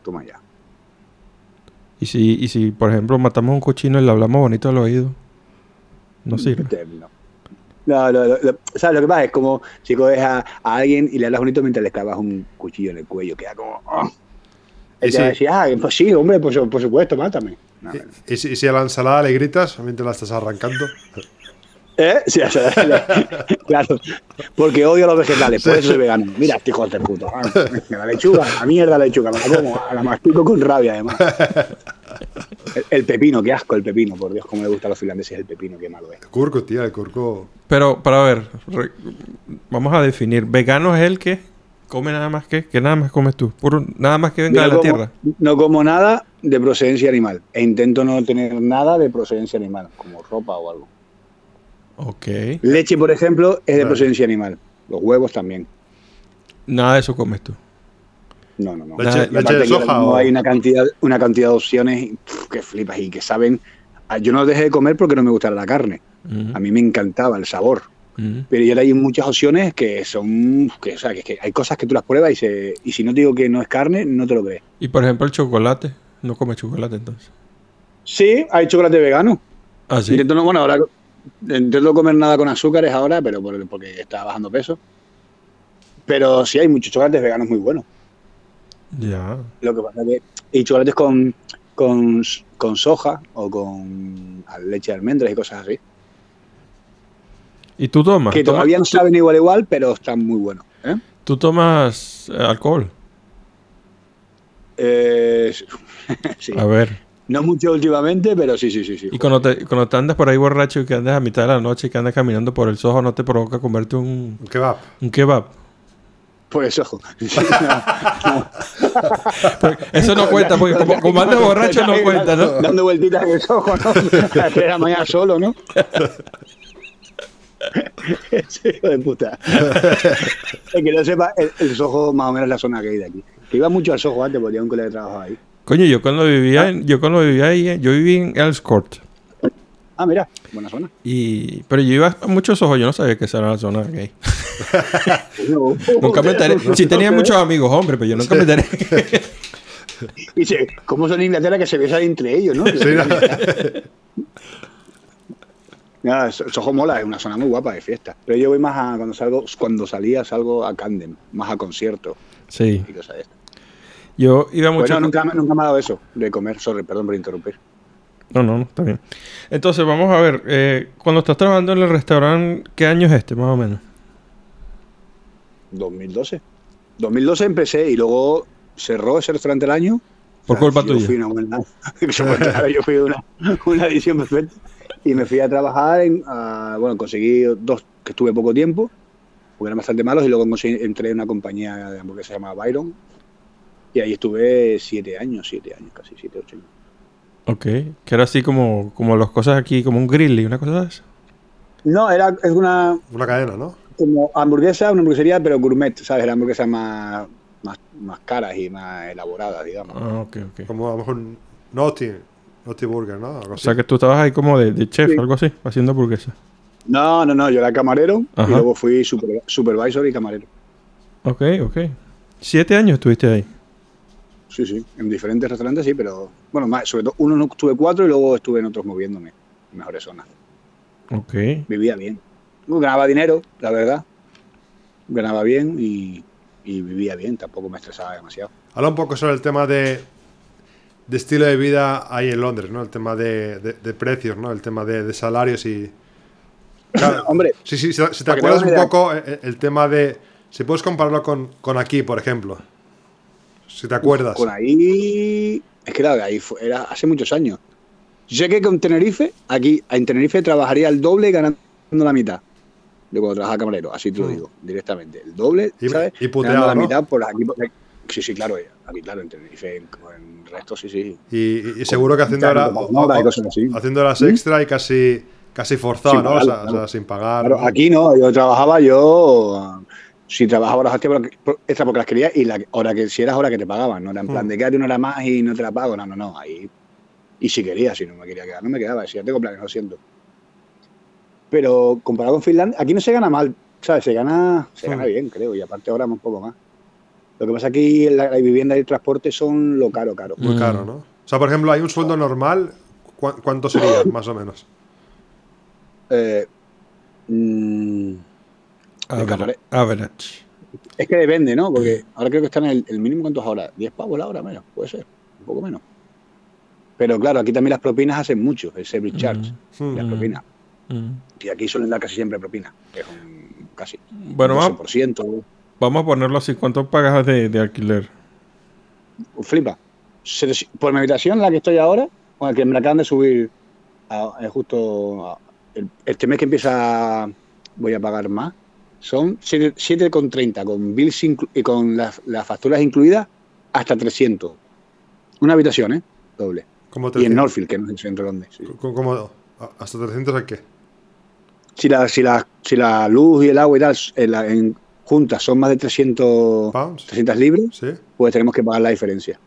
Speaker 3: Toma ya.
Speaker 1: Y si, y si, por ejemplo, matamos a un cochino y le hablamos bonito al oído, no sirve.
Speaker 3: No. No, no, no, lo- ¿sabes? Lo que pasa es como si coges a, a alguien y le hablas bonito mientras le clavas un cuchillo en el cuello, queda como. ¡ah! Él te va a
Speaker 2: sí.
Speaker 3: decir, ah, pues sí, hombre, por, por supuesto, mátame. No, no.
Speaker 2: ¿Y, si, y si a la ensalada le gritas mientras la estás arrancando?
Speaker 3: ¿Eh? Sí, o sea, claro, porque odio los vegetales, por eso soy vegano. Mira, este hijo de puta. ah, La lechuga, la mierda la lechuga, me la como, la mastico con rabia además. El, el pepino, qué asco el pepino, por Dios, cómo le gusta a los finlandeses el pepino, qué malo es.
Speaker 2: El curco, tío, el curco.
Speaker 1: Pero, para ver, re- vamos a definir. ¿Vegano es el que come nada más que? ¿Qué nada más comes tú? Puro, nada más que venga
Speaker 3: Yo
Speaker 1: de la
Speaker 3: como-
Speaker 1: tierra.
Speaker 3: No como nada de procedencia animal. E intento no tener nada de procedencia animal, como ropa o algo.
Speaker 1: Ok.
Speaker 3: Leche, por ejemplo, es de
Speaker 2: Vale.
Speaker 3: procedencia animal. Los huevos también.
Speaker 1: Nada de eso comes tú.
Speaker 3: No, no, no.
Speaker 2: Leche, de soja o.
Speaker 3: hay una cantidad, una cantidad de opciones que flipas y que saben. Ah, Yo no dejé de comer porque no me gustara la carne. A mí me encantaba el sabor. Pero ya hay muchas opciones que son. Que, o sea, que, que hay cosas que tú las pruebas y, se, y si no te digo que no es carne, no te lo crees.
Speaker 1: Y por ejemplo, el chocolate. No comes chocolate entonces.
Speaker 3: Sí, hay chocolate vegano.
Speaker 1: Ah, sí.
Speaker 3: No, bueno, ahora intento comer nada con azúcares ahora, pero por- porque está bajando peso. Pero sí hay muchos chocolates veganos muy buenos.
Speaker 1: Ya.
Speaker 3: Lo que pasa que y chocolates con, con, con soja o con leche de almendras y cosas así.
Speaker 1: ¿Y tú tomas?
Speaker 3: Que
Speaker 1: ¿Tomas-
Speaker 3: todavía no saben igual igual, pero están muy buenos. ¿eh?
Speaker 1: ¿Tú tomas eh, alcohol?
Speaker 3: Eh, sí.
Speaker 1: A ver.
Speaker 3: No mucho últimamente, pero sí, sí, sí. sí.
Speaker 1: Y cuando te, cuando te andas por ahí borracho y que andas a mitad de la noche y que andas caminando por el sojo, ¿no te provoca comerte un,
Speaker 2: Un kebab.
Speaker 1: un kebab?
Speaker 3: Pues ojo.
Speaker 1: Eso no cuenta, porque como, como andas borracho no cuenta, ¿no?
Speaker 3: Dando vueltitas en el ojo, ¿no? A las tres de la mañana solo, ¿no? Ese hijo de puta. El que no sepa, el, el Soho más o menos es la zona gay de aquí. Que iba mucho al Soho antes porque tenía un colega que trabajaba ahí.
Speaker 1: Coño, yo cuando vivía, en- yo cuando vivía ahí, eh, yo viví en Elscourt.
Speaker 3: Ah, mira, buena zona.
Speaker 1: Y, pero yo iba a muchos ojos, yo no sabía que esa era la zona gay.
Speaker 3: No.
Speaker 1: Nunca me enteré. Sí tenía muchos amigos, hombre, pero yo nunca me enteré.
Speaker 3: Y dice, ¿cómo son Inglaterra que se besan entre ellos, no?
Speaker 2: Sí, no.
Speaker 3: Nada, Soho mola, es una zona muy guapa de fiesta. Pero yo voy más a, cuando salgo, cuando salía, salgo a Camden, más a conciertos
Speaker 1: Sí.
Speaker 3: y cosas de estas.
Speaker 1: Yo iba mucho.
Speaker 3: Bueno, nunca, nunca me ha dado eso de comer, sorry, perdón por interrumpir.
Speaker 1: No, no, no, está bien. Entonces, vamos a ver. eh, cuando estás trabajando en el restaurante, ¿qué año es este, más o menos?
Speaker 3: 2012. 2012 empecé y luego cerró ese restaurante el año.
Speaker 1: Por culpa
Speaker 3: yo
Speaker 1: tuya.
Speaker 3: Fui una buena, Claro, yo fui una, una edición perfecta. Y me fui a trabajar en. a- bueno, conseguí dos que estuve poco tiempo, porque eran bastante malos, y luego conseguí- entré en una compañía de hamburguesas que se llama Byron. Y ahí estuve siete años, siete años, casi siete, ocho años.
Speaker 1: Ok. Que era así como, como las cosas aquí, como un grill y una cosa de esa.
Speaker 3: No, era es una
Speaker 2: Una cadena, ¿no?
Speaker 3: como hamburguesa, una hamburguesería, pero gourmet, ¿sabes? Era hamburguesas más, más, más caras y más elaboradas, digamos.
Speaker 1: Ah, ok, ok.
Speaker 2: Como a lo mejor Naughty, Naughty Burger, ¿no? Algo
Speaker 1: O
Speaker 2: así.
Speaker 1: sea que tú estabas ahí como de, de chef,
Speaker 3: Sí.
Speaker 1: algo así, haciendo hamburguesas.
Speaker 3: No, no, no, yo era camarero
Speaker 1: Ajá.
Speaker 3: y luego fui super- supervisor y camarero.
Speaker 1: Ok, ok. Siete años estuviste ahí.
Speaker 3: Sí, sí, en diferentes restaurantes sí, pero bueno, más, sobre todo uno no estuve cuatro y luego estuve en otros moviéndome en mejores zonas.
Speaker 1: Ok.
Speaker 3: Vivía bien. Ganaba dinero, la verdad. Ganaba bien y, y vivía bien, tampoco me estresaba demasiado.
Speaker 2: Habla un poco sobre el tema de, de estilo de vida ahí en Londres, ¿no? El tema de, de- de precios, ¿no? El tema de, de salarios y... Claro,
Speaker 3: Hombre,
Speaker 2: sí, sí, si, si te acuerdas un
Speaker 3: una idea.
Speaker 2: poco eh, el, tema de... Si puedes compararlo con, con aquí, por ejemplo. Si te acuerdas.
Speaker 3: con ahí. Es que claro, ahí fue- era hace muchos años. Yo sé que con Tenerife, aquí en Tenerife trabajaría el doble ganando la mitad de cuando trabajaba camarero, así te lo
Speaker 2: Mm.
Speaker 3: digo, directamente. El doble,
Speaker 2: Y-
Speaker 3: ¿sabes?
Speaker 2: y puteado,
Speaker 3: ganando la
Speaker 2: ¿no?
Speaker 3: mitad por aquí. por- Sí, sí, claro, aquí, claro, en Tenerife, en, en resto, sí, sí.
Speaker 2: Y, seguro que haciendo,
Speaker 3: Claro,
Speaker 2: hora-
Speaker 3: como hora y cosas así.
Speaker 2: haciendo horas
Speaker 3: ¿Mm?
Speaker 2: extra y casi, casi forzado,
Speaker 3: Sin
Speaker 2: ¿no? O
Speaker 3: pagar,
Speaker 2: o sea, sin pagar.
Speaker 3: Claro,
Speaker 2: ¿no?
Speaker 3: aquí no, yo trabajaba, yo. Si trabajaba horas extra porque- por- extra porque las quería y la hora que si eras hora que te pagaban, no era en plan
Speaker 2: Mm.
Speaker 3: de quédate una hora más y no te la pago, no, no, no, ahí Y si quería, si no me quería quedar, no me quedaba. Si ya tengo planes, lo siento. Pero comparado con Finlandia, aquí no se gana mal, ¿sabes? Se gana, se gana
Speaker 2: Hmm.
Speaker 3: bien, creo, y aparte ahora un poco más. Lo que pasa aquí la, la vivienda y el transporte son lo caro, caro.
Speaker 2: Muy
Speaker 1: Mm.
Speaker 2: caro, ¿no? O sea, por ejemplo, hay un sueldo normal. ¿cu- ¿Cuánto sería, más o menos?
Speaker 3: Eh, mm,
Speaker 1: Average.
Speaker 3: es que depende, ¿no? Porque ahora creo que están en el, el mínimo, ¿cuántos ahora? ¿10 pavos la hora menos? Puede ser, un poco menos. Pero claro, aquí también las propinas hacen mucho, el service charge,
Speaker 2: Hmm.
Speaker 3: las
Speaker 1: Mm.
Speaker 3: propinas.
Speaker 1: Mm.
Speaker 3: Y aquí suelen dar casi siempre propina, que es un casi
Speaker 1: Bueno,
Speaker 3: un
Speaker 1: vamos,
Speaker 3: 12%.
Speaker 1: vamos a ponerlo así. ¿Cuánto pagas de, de alquiler?
Speaker 3: Flipa. Por mi habitación, la que estoy ahora, con la que me la acaban de subir a- justo a- el- este mes que empieza voy a pagar más, son 7,30 con bills y con las, las facturas incluidas hasta 300. Una habitación, ¿eh? Doble.
Speaker 2: ¿Cómo
Speaker 3: Y en
Speaker 2: 300?
Speaker 3: Norfield, que no es el centro de Londres. sí.
Speaker 2: ¿Cómo- ¿Hasta 300 a qué?
Speaker 3: Si la, si, la, si la luz y el agua y tal en, la- en juntas son más de 300,
Speaker 2: ¿Pounds?
Speaker 3: 300 libras,
Speaker 2: Sí.
Speaker 3: pues tenemos que pagar la diferencia.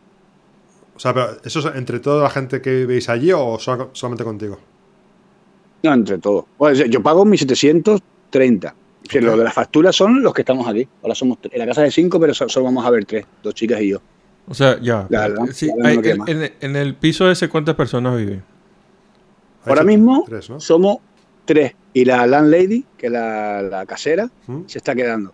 Speaker 2: O sea, pero ¿eso es entre toda la gente que veis allí o solamente contigo?
Speaker 3: No, entre todos. Yo pago mis 730. Si. Lo de las facturas son los que estamos aquí. Ahora somos en la casa de cinco, pero so- solo vamos a ver tres, dos chicas y yo.
Speaker 1: O sea, ya.
Speaker 3: La- la-
Speaker 1: sí,
Speaker 3: la-
Speaker 1: hay-
Speaker 3: no
Speaker 1: en, el piso ese, ¿cuántas personas viven?
Speaker 3: Ahora mismo
Speaker 2: Tres, ¿no?
Speaker 3: somos tres. Y la landlady, que es la, la casera,
Speaker 2: ¿Mm?
Speaker 3: se está quedando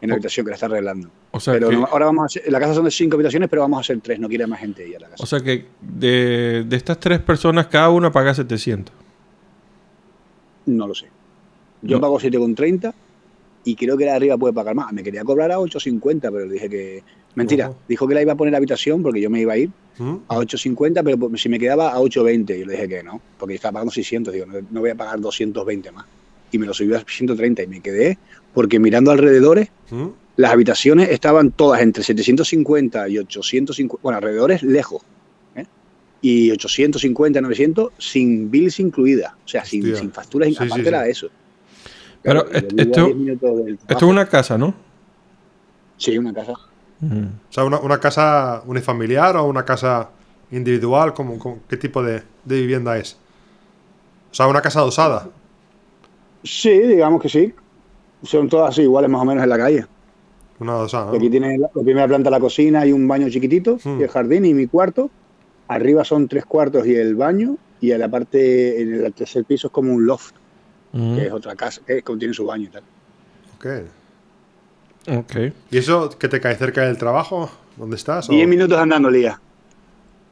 Speaker 3: en la
Speaker 1: Oh.
Speaker 3: habitación que la está arreglando.
Speaker 1: O sea,
Speaker 3: pero
Speaker 1: que,
Speaker 3: no- ahora vamos a hacer, la casa son de cinco habitaciones, pero vamos a hacer tres. No quiere más gente ella a la casa.
Speaker 1: o sea que de, de estas tres personas, cada una paga 700.
Speaker 3: no lo sé. Yo pago 7,30 y creo que la de arriba puede pagar más. Me quería cobrar a 8,50, pero le dije que... Mentira, dijo que la iba a poner a habitación porque yo me iba a ir.
Speaker 2: ¿Mm?
Speaker 3: a 8.50, pero pues, si me quedaba a 8.20, yo le dije que no, porque estaba pagando 600, digo, no, no voy a pagar 220 más. Y me lo subió a 130 y me quedé porque mirando alrededores,
Speaker 2: ¿Mm?
Speaker 3: las habitaciones estaban todas entre 750 y 850, bueno, alrededores lejos, ¿eh? y 850, 900 sin bills incluidas, o sea, sin, sin facturas,
Speaker 2: Sí, sí,
Speaker 3: aparte
Speaker 2: sí.
Speaker 3: era eso.
Speaker 1: Pero est-
Speaker 3: a
Speaker 1: esto-
Speaker 3: 10 minutos del
Speaker 1: Esto es una casa, ¿no?
Speaker 3: Sí, una casa.
Speaker 2: O sea, una, una casa unifamiliar o una casa individual, ¿Cómo, cómo- qué tipo de, de vivienda es? O sea, una casa adosada.
Speaker 3: Sí, digamos que sí. Son todas así, iguales más o menos en la calle.
Speaker 2: Una adosada,
Speaker 3: Y Aquí tiene la, la primera planta la cocina y un baño chiquitito,
Speaker 2: Hmm.
Speaker 3: y el jardín y mi cuarto. Arriba son tres cuartos y el baño, y en la parte, en el tercer piso es como un loft, Que es otra casa, que contiene su baño y tal.
Speaker 2: Ok.
Speaker 1: Ok.
Speaker 2: ¿Y eso que te cae cerca del trabajo? ¿Dónde estás? o-
Speaker 3: Diez minutos andando, Lía.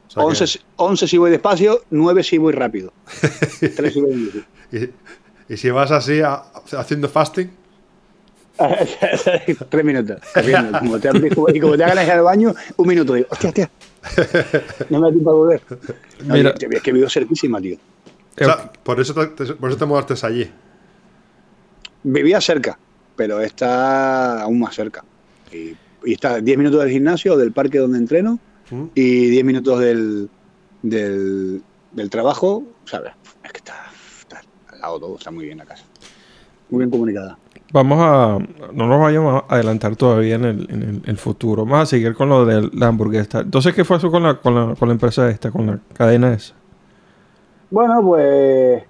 Speaker 2: o sea que-
Speaker 3: 11, si- 11 si voy despacio, 9 si voy rápido. Tres si voy
Speaker 2: y, y si vas así a- haciendo fasting,
Speaker 3: Tres minutos. Como te, y como te hagan ir al baño, un minuto. Digo, hostia, hostia. No me da tiempo a volver. No,
Speaker 1: Mira.
Speaker 3: tío, es que vivo cerquísima, tío.
Speaker 2: O sea, por, eso te, por eso te mudaste allí.
Speaker 3: Vivía cerca, pero está aún más cerca. Y, y está 10 minutos del gimnasio, del parque donde entreno,
Speaker 2: ¿Mm?
Speaker 3: y 10 minutos del, del, del trabajo, ¿sabes? Es que está, está al lado todo, está muy bien la casa. Muy bien comunicada.
Speaker 1: Vamos a. No nos vayamos a adelantar todavía en el, en el- el futuro. Vamos a seguir con lo de la hamburguesa. Entonces, ¿qué fue eso con la, con la, con la empresa esta, con la cadena esa?
Speaker 3: Bueno, pues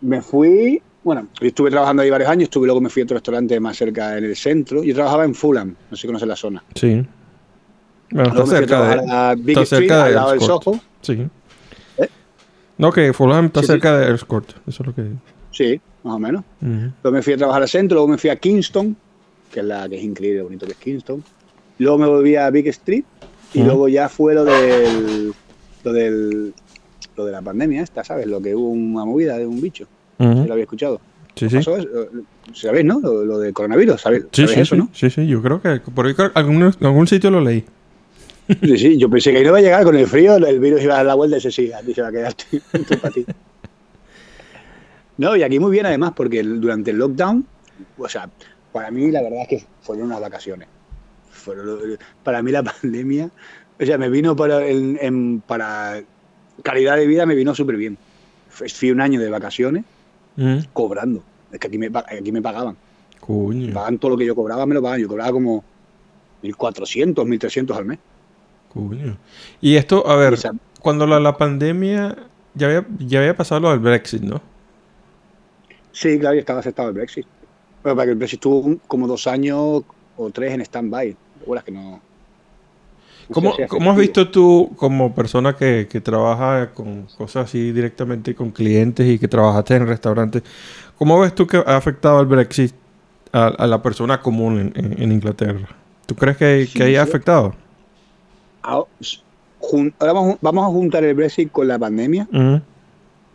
Speaker 3: me fui. Bueno, yo estuve trabajando ahí varios años, estuve luego me fui a otro restaurante más cerca en el centro. Yo trabajaba en Fulham, no sé si conoces la zona.
Speaker 1: Sí. Bueno, está
Speaker 3: Luego
Speaker 1: cerca de.
Speaker 3: a Big
Speaker 1: está
Speaker 3: Street,
Speaker 1: cerca
Speaker 3: al
Speaker 1: de
Speaker 3: lado del. Soho.
Speaker 1: Sí.
Speaker 3: ¿Eh?
Speaker 1: No, que Fulham está
Speaker 3: Sí, sí.
Speaker 1: cerca de Escort. Eso es lo que.
Speaker 3: Sí, más o menos. Luego me fui a trabajar al centro, luego me fui a Kingston, que es la que es increíble, bonito que es Kingston. Luego me volví a Big Street y luego ya fue lo del, lo del lo de la pandemia esta, ¿sabes? Lo que hubo una movida de un bicho,
Speaker 1: Ujú.
Speaker 3: si lo había escuchado.
Speaker 1: Sí, sí.
Speaker 3: Pasó eso, ¿Sabéis, no? Lo, lo del coronavirus, ¿sabéis?
Speaker 1: Sí,
Speaker 3: ¿Sabéis
Speaker 1: sí,
Speaker 3: eso,
Speaker 1: sí,
Speaker 3: no?
Speaker 1: sí, sí, yo creo que por ahí algún, en algún sitio lo leí.
Speaker 3: Sí, sí, yo pensé que ahí no iba a llegar con el frío, el virus iba a dar la vuelta y ese sí, aquí se va a quedar tú para ti. No, y aquí muy bien además, porque el- durante el lockdown, o sea, para mí la verdad es que fueron unas vacaciones. Fueron lo- para mí la pandemia, o sea, me vino para, en- para calidad de vida, me vino súper bien. Fui un año de vacaciones
Speaker 1: Ujú.
Speaker 3: cobrando. Es que aquí me, aquí me pagaban. Me
Speaker 1: Coño.
Speaker 3: pagaban todo lo que yo cobraba, me lo pagaban. Yo cobraba como 1.400, 1.300 al mes.
Speaker 1: Coño. Y esto, a ver,
Speaker 3: esa-
Speaker 1: cuando la, la pandemia ya había, ya había pasado lo del Brexit, ¿no?
Speaker 3: Sí, claro, y estaba aceptado el Brexit. Bueno, para que el Brexit estuvo un- como dos años o tres en stand-by. ¿Recuerdas que no?
Speaker 1: ¿Cómo, cómo has visto tú como persona que, que trabaja con cosas así directamente con clientes y que trabajaste en restaurantes? ¿Cómo ves tú que ha afectado el Brexit a, a la persona común en, en- en Inglaterra? ¿Tú crees que,
Speaker 3: Sí,
Speaker 1: que haya
Speaker 3: sí.
Speaker 1: afectado?
Speaker 3: Ahora, vamos, vamos a juntar el Brexit con la pandemia,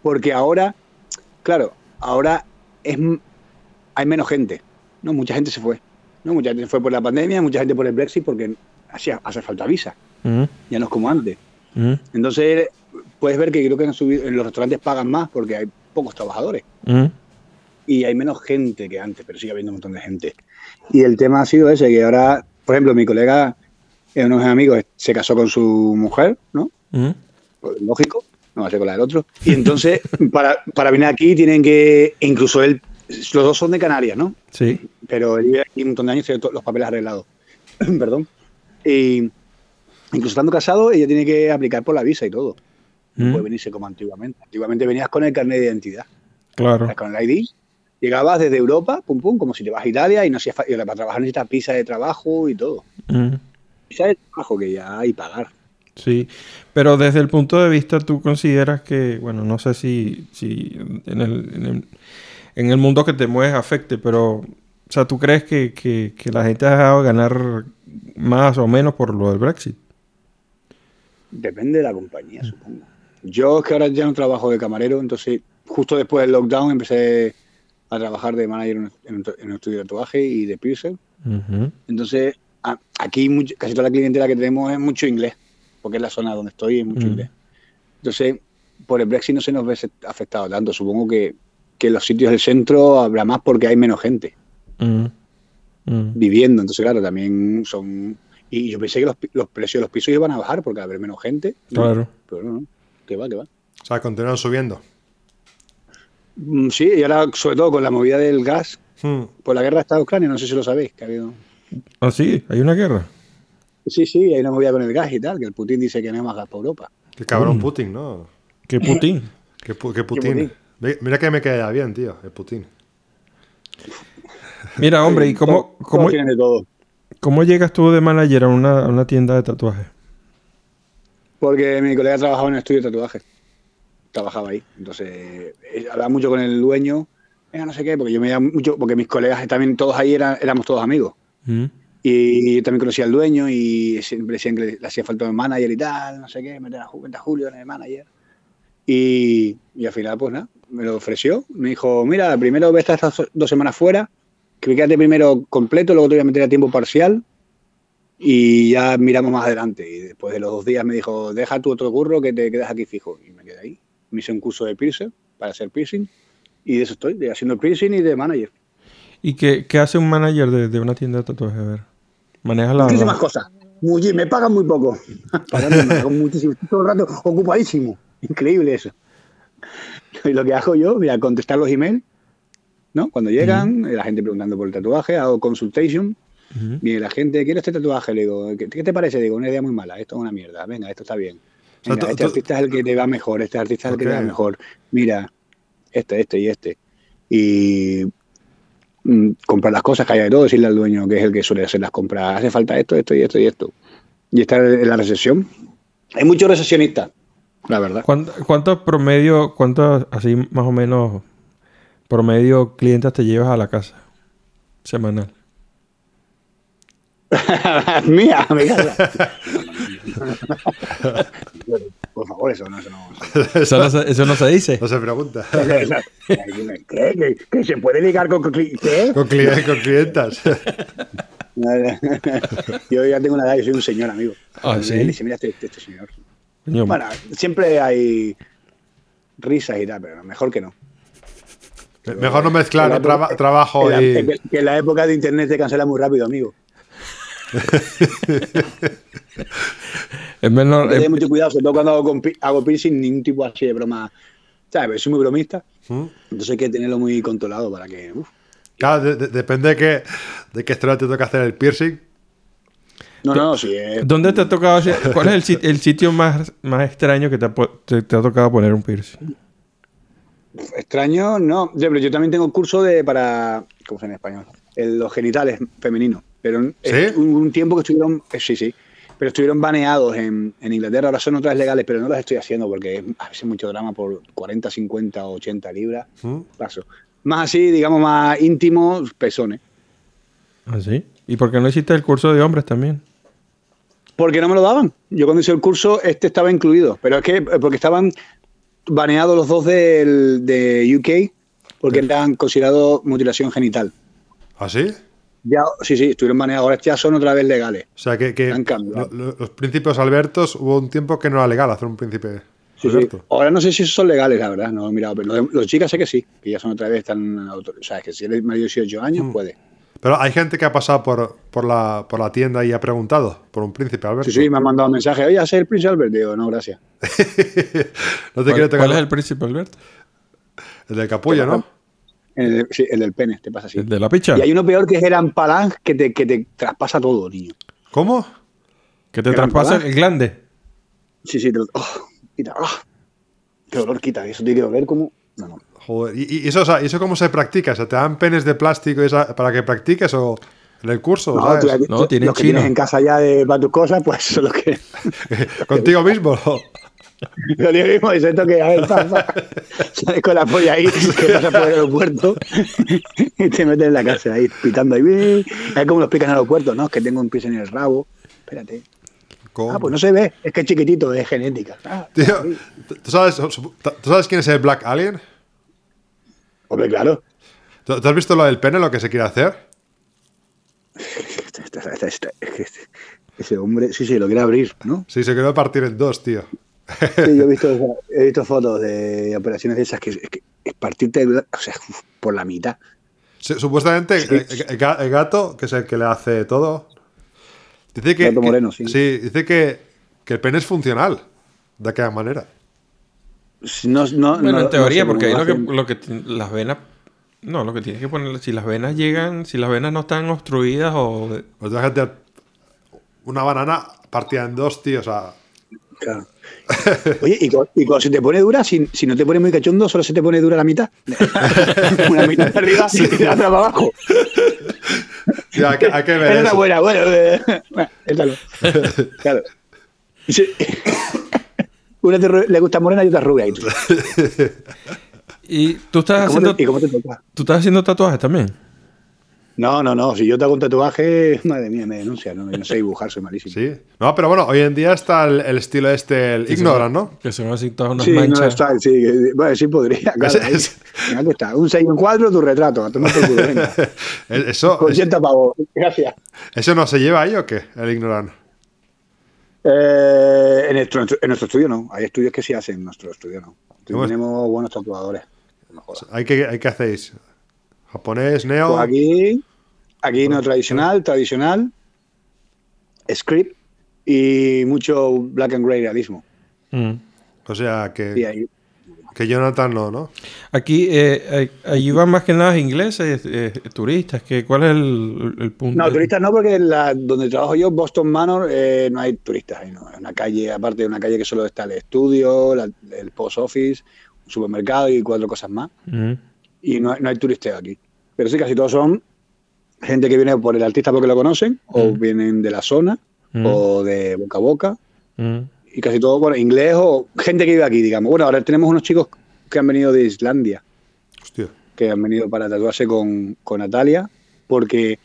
Speaker 3: porque ahora, claro, ahora es, hay menos gente. ¿no? Mucha gente se fue. ¿no? Mucha gente se fue por la pandemia, mucha gente por el Brexit, porque hacía, hace falta visa.
Speaker 1: ujú,
Speaker 3: Ya no es como antes.
Speaker 1: ujú,
Speaker 3: Entonces, puedes ver que creo que han subido, en los restaurantes pagan más porque hay pocos trabajadores.
Speaker 1: ujú,
Speaker 3: y hay menos gente que antes, pero sigue habiendo un montón de gente. Y el tema ha sido ese, que ahora, por ejemplo, mi colega, eh, uno de mis amigos, se casó con su mujer, ¿no? Pues, lógico, no va a ser con la del otro. Y entonces, para, para venir aquí tienen que, incluso él, los dos son de Canarias, ¿no?
Speaker 1: Sí.
Speaker 3: Pero él vive aquí un montón de años y tiene todos los papeles arreglados. Perdón. Y incluso estando casado, ella tiene que aplicar por la visa y todo. No
Speaker 1: Ujú,
Speaker 3: puede venirse como antiguamente. Antiguamente venías con el carnet de identidad.
Speaker 1: Claro.
Speaker 3: con el ID, llegabas desde Europa, pum pum, como si te vas a Italia y no hacía y para trabajar necesitas visa de trabajo y todo. Visa de trabajo que ya hay pagar.
Speaker 1: Sí, pero desde el punto de vista tú consideras que, bueno, no sé si, si en, el, en, el, en el mundo que te mueves afecte, pero, o sea, ¿tú crees que, que, que la gente ha dejado de ganar más o menos por lo del Brexit?
Speaker 3: Depende de la compañía, supongo. Yo es que ahora ya no trabajo de camarero, entonces justo después del lockdown empecé a trabajar de manager en un, en un- en un estudio de tatuaje y de piercing. Entonces, a- aquí mucho- casi toda la clientela que tenemos es mucho inglés, porque es la zona donde estoy, es mucho
Speaker 1: Mm.
Speaker 3: inglés. Entonces, por el Brexit no se nos ve afectado tanto. Supongo que, que en los sitios del centro habrá más porque hay menos gente
Speaker 1: ujú, ujú.
Speaker 3: viviendo. Entonces, claro, también son... Y yo pensé que los, los precios de los pisos iban a bajar porque va a haber menos gente. ¿no?
Speaker 1: Claro.
Speaker 3: Pero no, no. Que va, que va.
Speaker 2: O sea, continúan subiendo.
Speaker 3: Mm, Sí, y ahora, sobre todo con la movida del gas,
Speaker 2: Hmm.
Speaker 3: por la guerra de Ucrania, no sé si lo sabéis, que ha habido...
Speaker 1: Ah, sí, hay una guerra.
Speaker 3: Sí, sí, hay una movida con el gas y tal, que el Putin dice que no hay más gas para Europa.
Speaker 2: Qué cabrón
Speaker 1: Mm.
Speaker 2: Putin, ¿no?
Speaker 1: ¿Qué Putin?
Speaker 2: Qué, pu- qué Putin.
Speaker 3: Putin.
Speaker 2: Ve- Mira que me queda bien, tío, el Putin.
Speaker 1: Mira, hombre, ¿y cómo, cómo,
Speaker 3: de todo.
Speaker 1: cómo llegas tú de manager a una, a una tienda de tatuajes?
Speaker 3: Porque mi colega trabajaba en un estudio de tatuaje. Trabajaba ahí. Entonces, eh, hablaba mucho con el dueño. Venga, no sé qué, porque yo me iba mucho, porque mis colegas también, todos ahí eran, éramos todos amigos.
Speaker 1: Ujú,
Speaker 3: Y yo también conocía al dueño y siempre decían que le, hacía falta un manager y tal, no sé qué, meter a, Julio en el manager. Y, y al final, pues nada, me lo ofreció. Me dijo, mira, primero ve estas dos semanas fuera, que quédate primero completo, luego te voy a meter a tiempo parcial y ya miramos más adelante. Y después de los dos días me dijo, deja tu otro curro que te quedas aquí fijo. Y me quedé ahí. Me hice un curso de piercing para hacer piercing y de eso estoy, de haciendo piercing y de manager.
Speaker 1: ¿Y qué, qué hace un manager de, de una tienda de tatuajes? A ver. Maneja la...
Speaker 3: Muchísimas cosas. Muy- me pagan muy poco. Me muchísimo. Estoy todo el rato ocupadísimo. Increíble eso. Y lo que hago yo, mira, contestar los emails, ¿no? Cuando llegan, la gente preguntando por el tatuaje, hago consultation, viene la gente, quiero este tatuaje, le digo, ¿qué, qué te parece? Digo, una idea muy mala, esto es una mierda, venga, esto está bien.
Speaker 2: O sea,
Speaker 3: este artista es el que te va mejor, este artista es el que te va mejor. Mira, este, este y este. Y mm, comprar las cosas que haya de todo, decirle al dueño que es el que suele hacer las compras, hace falta esto, esto y esto y esto. Y estar en la recesión. Hay muchos recesionistas, la verdad.
Speaker 1: ¿Cuánto- ¿Cuántos promedio, cuántos así más o menos promedio clientes te llevas a la casa semanal?
Speaker 3: Mía, mi casa. Por favor, eso no, eso no.
Speaker 1: Eso no se, eso no se dice.
Speaker 2: No se pregunta.
Speaker 3: ¿Qué? ¿Qué? ¿Que se puede ligar con cli- qué?
Speaker 2: con, cli- con clientas.
Speaker 3: Yo ya tengo una edad, yo soy un señor, amigo.
Speaker 1: Ah,
Speaker 3: Y
Speaker 1: ¿sí?
Speaker 3: él dice, mira este, este, este señor. Bueno, siempre hay risas y tal, pero mejor que no.
Speaker 2: Mejor no mezclar traba- trabajo
Speaker 3: en la-
Speaker 2: y...
Speaker 3: que- que en la época de internet te cancela muy rápido, amigo.
Speaker 1: es.
Speaker 3: Hay que tener mucho cuidado, sobre todo cuando hago, piercing, ningún tipo así de broma. ¿Sabes? Soy muy bromista,
Speaker 2: ¿Mm?
Speaker 3: entonces hay que tenerlo muy controlado para que. uf.
Speaker 2: Claro, de- de- depende de qué, de qué estrella te toca hacer el piercing.
Speaker 3: No, no, sí. es-
Speaker 1: ¿Dónde te ha tocado hacer- ¿Cuál es el, sit- el sitio más, más extraño que te ha, te- te ha tocado poner un piercing?
Speaker 3: Extraño, no. Yo, pero yo también tengo curso de para. ¿Cómo se llama en español? El- los genitales femeninos. Pero un, un tiempo que estuvieron. eh, sí, sí. Pero estuvieron baneados en, en Inglaterra. Ahora son otras legales, pero no las estoy haciendo porque es a veces mucho drama por 40, 50 o 80 libras.
Speaker 2: ¿Mm?
Speaker 3: Paso. Más así, digamos, más íntimo, pezones.
Speaker 1: ¿Ah, sí? ¿Y por qué no hiciste el curso de hombres también?
Speaker 3: Porque no me lo daban. Yo cuando hice el curso, este estaba incluido. Pero es que eh, porque estaban baneados los dos del, de UK, porque eran considerados mutilación genital.
Speaker 2: ¿Ah, sí?
Speaker 3: Ya, sí, sí, estuvieron baneados. Ahora ya son otra vez legales.
Speaker 2: O sea, que, que lo- lo- los príncipes Albertos hubo un tiempo que no era legal hacer un príncipe
Speaker 3: Sí, sí.
Speaker 2: Alberto.
Speaker 3: Ahora no sé si esos son legales, la verdad. No he mirado. Pero los, los chicas sé que sí, que ya son otra vez, están autor- O sea, que si eres mayor de 18 años,
Speaker 2: Mm.
Speaker 3: puede.
Speaker 2: Pero hay gente que ha pasado por, por, la, por la tienda y ha preguntado por un príncipe Alberto.
Speaker 3: Sí, sí, me han mandado un mensaje. Oye, ¿haces el Prince Albert? Digo, no, gracias.
Speaker 2: no te
Speaker 1: ¿Cuál,
Speaker 2: quiero tocar
Speaker 1: cuál es el príncipe Alberto?
Speaker 2: el del capullo, ¿no?
Speaker 3: El, sí, el del pene, te pasa así.
Speaker 1: ¿El de la picha?
Speaker 3: Y hay uno peor que es el Ampalang que te, que te traspasa todo, niño.
Speaker 2: ¿Cómo?
Speaker 1: Que te
Speaker 3: ¿El
Speaker 1: traspasa el glande.
Speaker 3: Sí, sí, te lo- oh, quita, ah. Qué dolor quita, eso tiene que doler como. No, no.
Speaker 2: Joder, ¿y, y eso, o sea, ¿y eso cómo se practica? O sea, ¿te dan penes de plástico esa- para que practiques o en el curso?
Speaker 3: No,
Speaker 2: ¿sabes?
Speaker 3: tú-
Speaker 1: No,
Speaker 3: tú-
Speaker 1: tienen
Speaker 3: los que
Speaker 1: chino.
Speaker 3: tienes en casa ya de, para tus cosas, pues lo que.
Speaker 2: ¿Contigo mismo?
Speaker 3: Lo digo mismo, es esto que a ver, pa, pa. sales con la polla ahí, que pasa por el aeropuerto y te metes en la cárcel ahí, pitando ahí. Es como lo explican en el aeropuerto, ¿no? Es que tengo un pis en el rabo. Espérate.
Speaker 2: ¿Cómo?
Speaker 3: Ah, pues no se ve, es que es chiquitito, es genética. Ah,
Speaker 2: Tío, ¿tú sabes, ¿tú sabes quién es el Black Alien?
Speaker 3: Hombre, claro.
Speaker 2: ¿Tú, tú has visto lo del pene, lo que se quiere hacer?
Speaker 3: Ese hombre, sí, sí, lo quiere abrir, ¿no?
Speaker 2: Sí, se quiere partir en dos, tío.
Speaker 3: Sí, yo he visto, he visto fotos de operaciones de esas que, es que es partirte o sea, por la mitad.
Speaker 2: Sí, Supuestamente el, el ga- el gato, que es el que le hace todo, dice que,
Speaker 3: moreno, sí.
Speaker 2: dice que, que el pene es funcional, de aquella manera.
Speaker 3: No, no,
Speaker 1: Bueno,
Speaker 3: no-
Speaker 1: en teoría, porque ahí lo que, lo que las venas. No, lo que tienes que poner, si las venas llegan, si las venas no están obstruidas o. de-
Speaker 2: Pues imagínate una banana partida en dos, tío, o sea...
Speaker 3: Claro. Oye, y, y cuando se te pone dura, si, si no te pone muy cachondo, solo se te pone dura la mitad. Una mitad de arriba y la otra para abajo.
Speaker 2: tío, hay, que, hay que ver
Speaker 3: Esa
Speaker 2: eso.
Speaker 3: buena, bueno, eh, bueno, esta no. Claro. Y se- Una te le gusta morena y otra rubia. ¿Y tú?
Speaker 1: Y tú estás
Speaker 3: ¿Cómo
Speaker 1: haciendo.
Speaker 3: te, ¿Y cómo te toca?
Speaker 1: Tú estás haciendo tatuajes también.
Speaker 3: No, no, no. Si yo te hago un tatuaje, madre mía, me denuncia. No, no sé dibujar, soy malísimo.
Speaker 2: Sí. No, pero bueno, hoy en día está el, el estilo este, el ignorant, ¿no?
Speaker 1: Que son así todas unas
Speaker 3: Sí, no
Speaker 1: manchas.
Speaker 3: está, sí, que- bueno, sí podría, claro. Ahí.
Speaker 2: ese-
Speaker 3: Venga, aquí está, un 6 en 4, tu retrato, a tomar por culo, venga.
Speaker 2: El- Eso,
Speaker 3: Con 80 pavos, gracias.
Speaker 2: ¿Eso no se lleva ahí o qué? El ignorant.
Speaker 3: Eh, en, nuestro, en nuestro estudio no, hay estudios que sí hacen, en nuestro estudio no. Tenemos buenos tatuadores. No.
Speaker 2: ¿Hay que, hay que hacéis? ¿Japonés, neo?
Speaker 3: Pues aquí, aquí no tradicional, tradicional, script y mucho black and grey realismo.
Speaker 1: Mm.
Speaker 2: O sea, que,
Speaker 3: ahí,
Speaker 2: que Jonathan no, ¿no?
Speaker 1: Aquí, eh, eh, allí van más que nada ingleses, eh, turistas. Que, ¿Cuál es el, el punto?
Speaker 3: No, turistas no, porque en la, donde trabajo yo, Boston Manor, eh, no hay turistas no. Es una calle, aparte de una calle que solo está el estudio, la- el post office, un supermercado y cuatro cosas más.
Speaker 1: Mm.
Speaker 3: Y no, hay- no hay turisteo aquí. Pero sí, casi todos son gente que viene por el artista porque lo conocen, o vienen de la zona,
Speaker 1: Mm.
Speaker 3: o de boca a boca. Y casi todo, bueno, inglés o gente que vive aquí, digamos. Bueno, ahora tenemos unos chicos que han venido de Islandia,
Speaker 2: Hostia.
Speaker 3: que han venido para tatuarse con, con Natalia, porque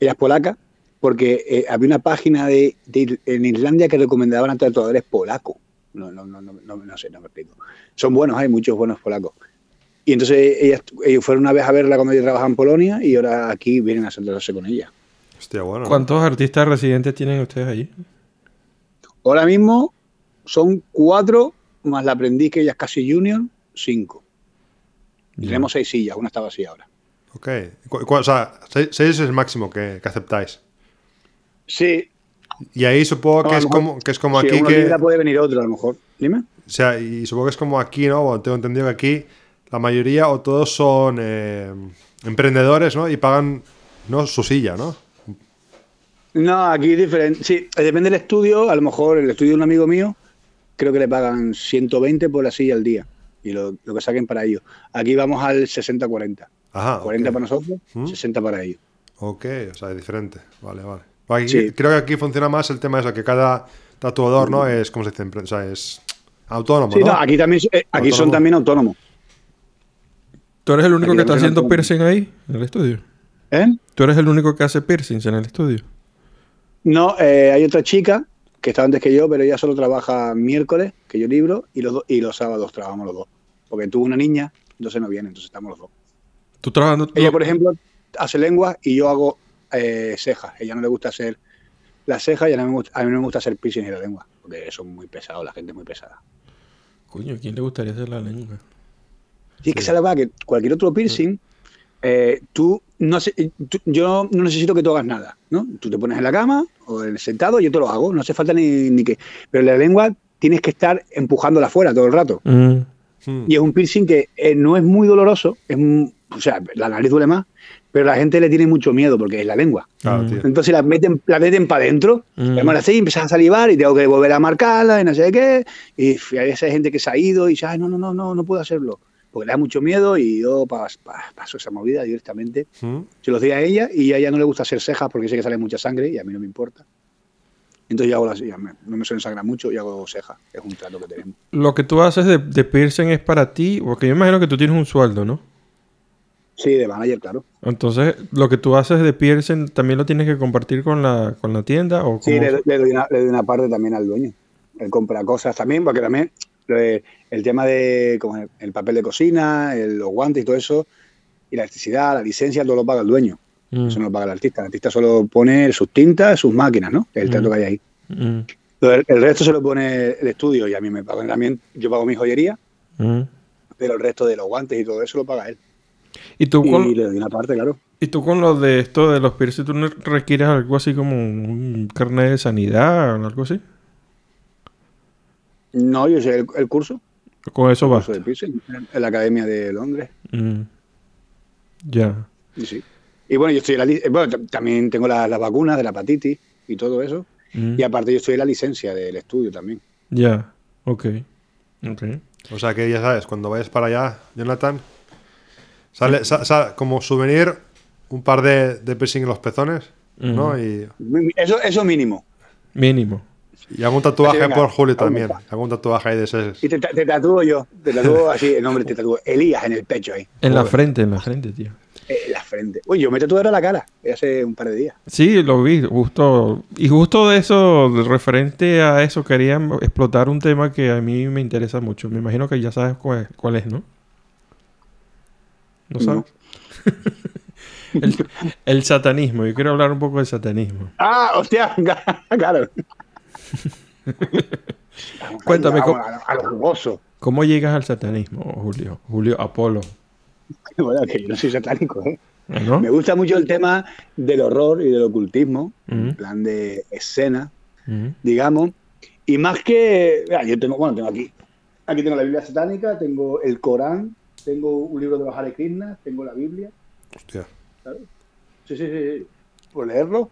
Speaker 3: ella es polaca, porque eh, había una página de, de- en Islandia que recomendaban a tatuadores polacos. No, no, no, no, no, no sé, no me explico. Son buenos, hay muchos buenos polacos. Y entonces ellas, ellos fueron una vez a verla cuando ella trabajaba en Polonia y ahora aquí vienen a tatuarse con ella.
Speaker 2: Hostia, bueno.
Speaker 1: ¿Cuántos artistas residentes tienen ustedes allí?
Speaker 3: Ahora mismo son cuatro, más la aprendiz que ella es casi junior, cinco. Y. Tenemos seis sillas, una está vacía ahora.
Speaker 2: Ok. O sea, seis, seis es el máximo que, que aceptáis.
Speaker 3: Sí.
Speaker 2: Y ahí supongo
Speaker 3: No,
Speaker 2: que es
Speaker 3: mejor-
Speaker 2: como, que es como
Speaker 3: si
Speaker 2: aquí que...
Speaker 3: puede venir otro a lo mejor. Dime.
Speaker 2: O sea, y supongo que es como aquí, ¿no? Bueno, tengo entendido que aquí la mayoría o todos son eh, emprendedores, ¿no? Y pagan, ¿no? Su silla, ¿no?
Speaker 3: No, aquí es diferente. Sí, depende del estudio. A lo mejor el estudio de un amigo mío, creo que le pagan 120 por la silla al día. Y lo, lo que saquen para ellos. Aquí vamos al 60-40.
Speaker 2: Ajá.
Speaker 3: 40
Speaker 2: ok.
Speaker 3: para nosotros,
Speaker 2: ¿Mm?
Speaker 3: 60 para ellos.
Speaker 2: Ok, o sea, es diferente. Vale, vale. Aquí-
Speaker 3: Sí.
Speaker 2: Creo que aquí funciona más el tema de eso, que cada tatuador, ¿no? Es, ¿cómo se dice? O sea, es autónomo,
Speaker 3: Sí,
Speaker 2: ¿no?
Speaker 3: no, aquí también eh, aquí son también autónomos.
Speaker 1: ¿Tú eres el único
Speaker 3: Aquí
Speaker 1: que está haciendo piercing ahí, en el estudio?
Speaker 3: ¿Eh?
Speaker 1: ¿Tú eres el único que hace piercings en el estudio?
Speaker 3: No, eh, hay otra chica que está antes que yo, pero ella solo trabaja miércoles, que yo libro, y los, do- y los sábados trabajamos los dos. Porque tuvo una niña, entonces no viene, entonces estamos los dos.
Speaker 1: ¿Tú trabajando?
Speaker 3: Ella, por ejemplo, hace lengua y yo hago eh, cejas. Ella no le gusta hacer las cejas y a mí, me gusta, a mí no me gusta hacer piercing y la lengua, porque son muy pesados, la gente es muy pesada.
Speaker 1: Coño, ¿a quién le gustaría hacer la lengua?
Speaker 3: Sí, es que es la verdad que cualquier otro piercing, eh, tú no hace- tú- yo no necesito que tú hagas nada, ¿no? Tú te pones en la cama o en el sentado, yo te lo hago, no hace falta ni, ni que. Pero la lengua tienes que estar empujándola afuera todo el rato.
Speaker 1: Mm,
Speaker 2: Hmm.
Speaker 3: Y es un piercing que eh, no es muy doloroso, es un- o sea, la nariz duele más, pero la gente le tiene mucho miedo porque es la lengua.
Speaker 2: Claro,
Speaker 1: Mm.
Speaker 3: Entonces la meten, la meten para adentro,
Speaker 1: Mm.
Speaker 3: así y empiezas a salivar y tengo que volver a marcarla y no sé qué. Y hay esa gente que se ha ido y dice, ay, no, no, no, no, no puedo hacerlo. Porque le da mucho miedo y yo pa- pa- paso esa movida directamente.
Speaker 2: Hmm.
Speaker 3: Se los di a ella y a ella no le gusta hacer cejas porque sé que sale mucha sangre y a mí no me importa. Entonces yo hago las, ya me- no me suelen sangrar mucho y hago cejas. Es un trato que tenemos.
Speaker 1: Lo que tú haces de, de piercing es para ti, porque yo imagino que tú tienes un sueldo, ¿no?
Speaker 3: Sí, de manager, claro.
Speaker 1: Entonces, lo que tú haces de piercing también lo tienes que compartir con la, con la tienda o
Speaker 3: Sí, le, le doy una, le doy una parte también al dueño. Él compra cosas también, porque también el tema de como el, el papel de cocina, el- los guantes y todo eso, y la electricidad, la licencia, todo lo paga el dueño.
Speaker 1: Mm,
Speaker 3: Eso no lo paga el artista. El artista solo pone sus tintas, sus máquinas, ¿no? El trato
Speaker 1: Mm.
Speaker 3: que hay ahí.
Speaker 1: mm,
Speaker 3: El, resto se lo pone el estudio y a mí me pagan también. Yo pago mi joyería,
Speaker 1: mm.
Speaker 3: pero el resto de los guantes y todo eso lo paga él.
Speaker 1: ¿Y tú
Speaker 3: Y
Speaker 1: con,
Speaker 3: le doy una parte, claro.
Speaker 1: y tú con lo de esto de los piercing, ¿tú no requieres algo así como un carnet de sanidad o algo así?
Speaker 3: No, yo sé el, el curso,
Speaker 1: Con eso
Speaker 3: el
Speaker 1: va.
Speaker 3: curso de piercing, en la Academia de Londres.
Speaker 1: Mm. Ya.
Speaker 3: Y sí. Y bueno, yo estoy en la eh, bueno, también tengo la- las vacunas de la hepatitis y todo eso.
Speaker 1: Mm.
Speaker 3: Y aparte yo estoy en la licencia del estudio también.
Speaker 1: Ya. Ok. Ok.
Speaker 2: O sea que ya sabes, cuando vayas para allá, Jonathan, sale, sa- sa- como souvenir un par de, de piercing en los pezones, ¿no? Y,
Speaker 3: Eso, eso mínimo.
Speaker 1: Mínimo.
Speaker 2: Y algún tatuaje
Speaker 3: Venga,
Speaker 2: por Julio también. Algún tatuaje ahí de ese.
Speaker 3: Y te, te tatúo yo. Te tatúo así, el nombre te tatúo. Elías en el pecho ahí.
Speaker 1: En la frente, en la frente, tío.
Speaker 3: eh, En la frente. Uy, yo me tatué ahora la cara. Hace un par de días.
Speaker 1: Sí, lo vi, justo. Y justo de eso, de referente a eso, quería explotar un tema que a mí me interesa mucho. Me imagino que ya sabes cuál es, cuál es, ¿no? ¿No
Speaker 3: No.
Speaker 1: sabes? el, el satanismo. Yo quiero hablar un poco del satanismo.
Speaker 3: Ah, hostia, claro.
Speaker 1: Cuéntame, ¿cómo-
Speaker 3: a, a.
Speaker 1: ¿Cómo llegas al satanismo, Julio? Julio Apolo.
Speaker 3: Bueno, que yo no soy satánico, ¿eh?
Speaker 1: ¿No?
Speaker 3: Me gusta mucho el tema del horror y del ocultismo, en plan de escena, digamos. Y más que. mira, yo tengo, bueno, tengo aquí. Aquí tengo la Biblia satánica, tengo el Corán, tengo un libro de los Hare Krishna, tengo la Biblia.
Speaker 2: Hostia.
Speaker 3: Sí, sí, sí, sí. Por leerlo.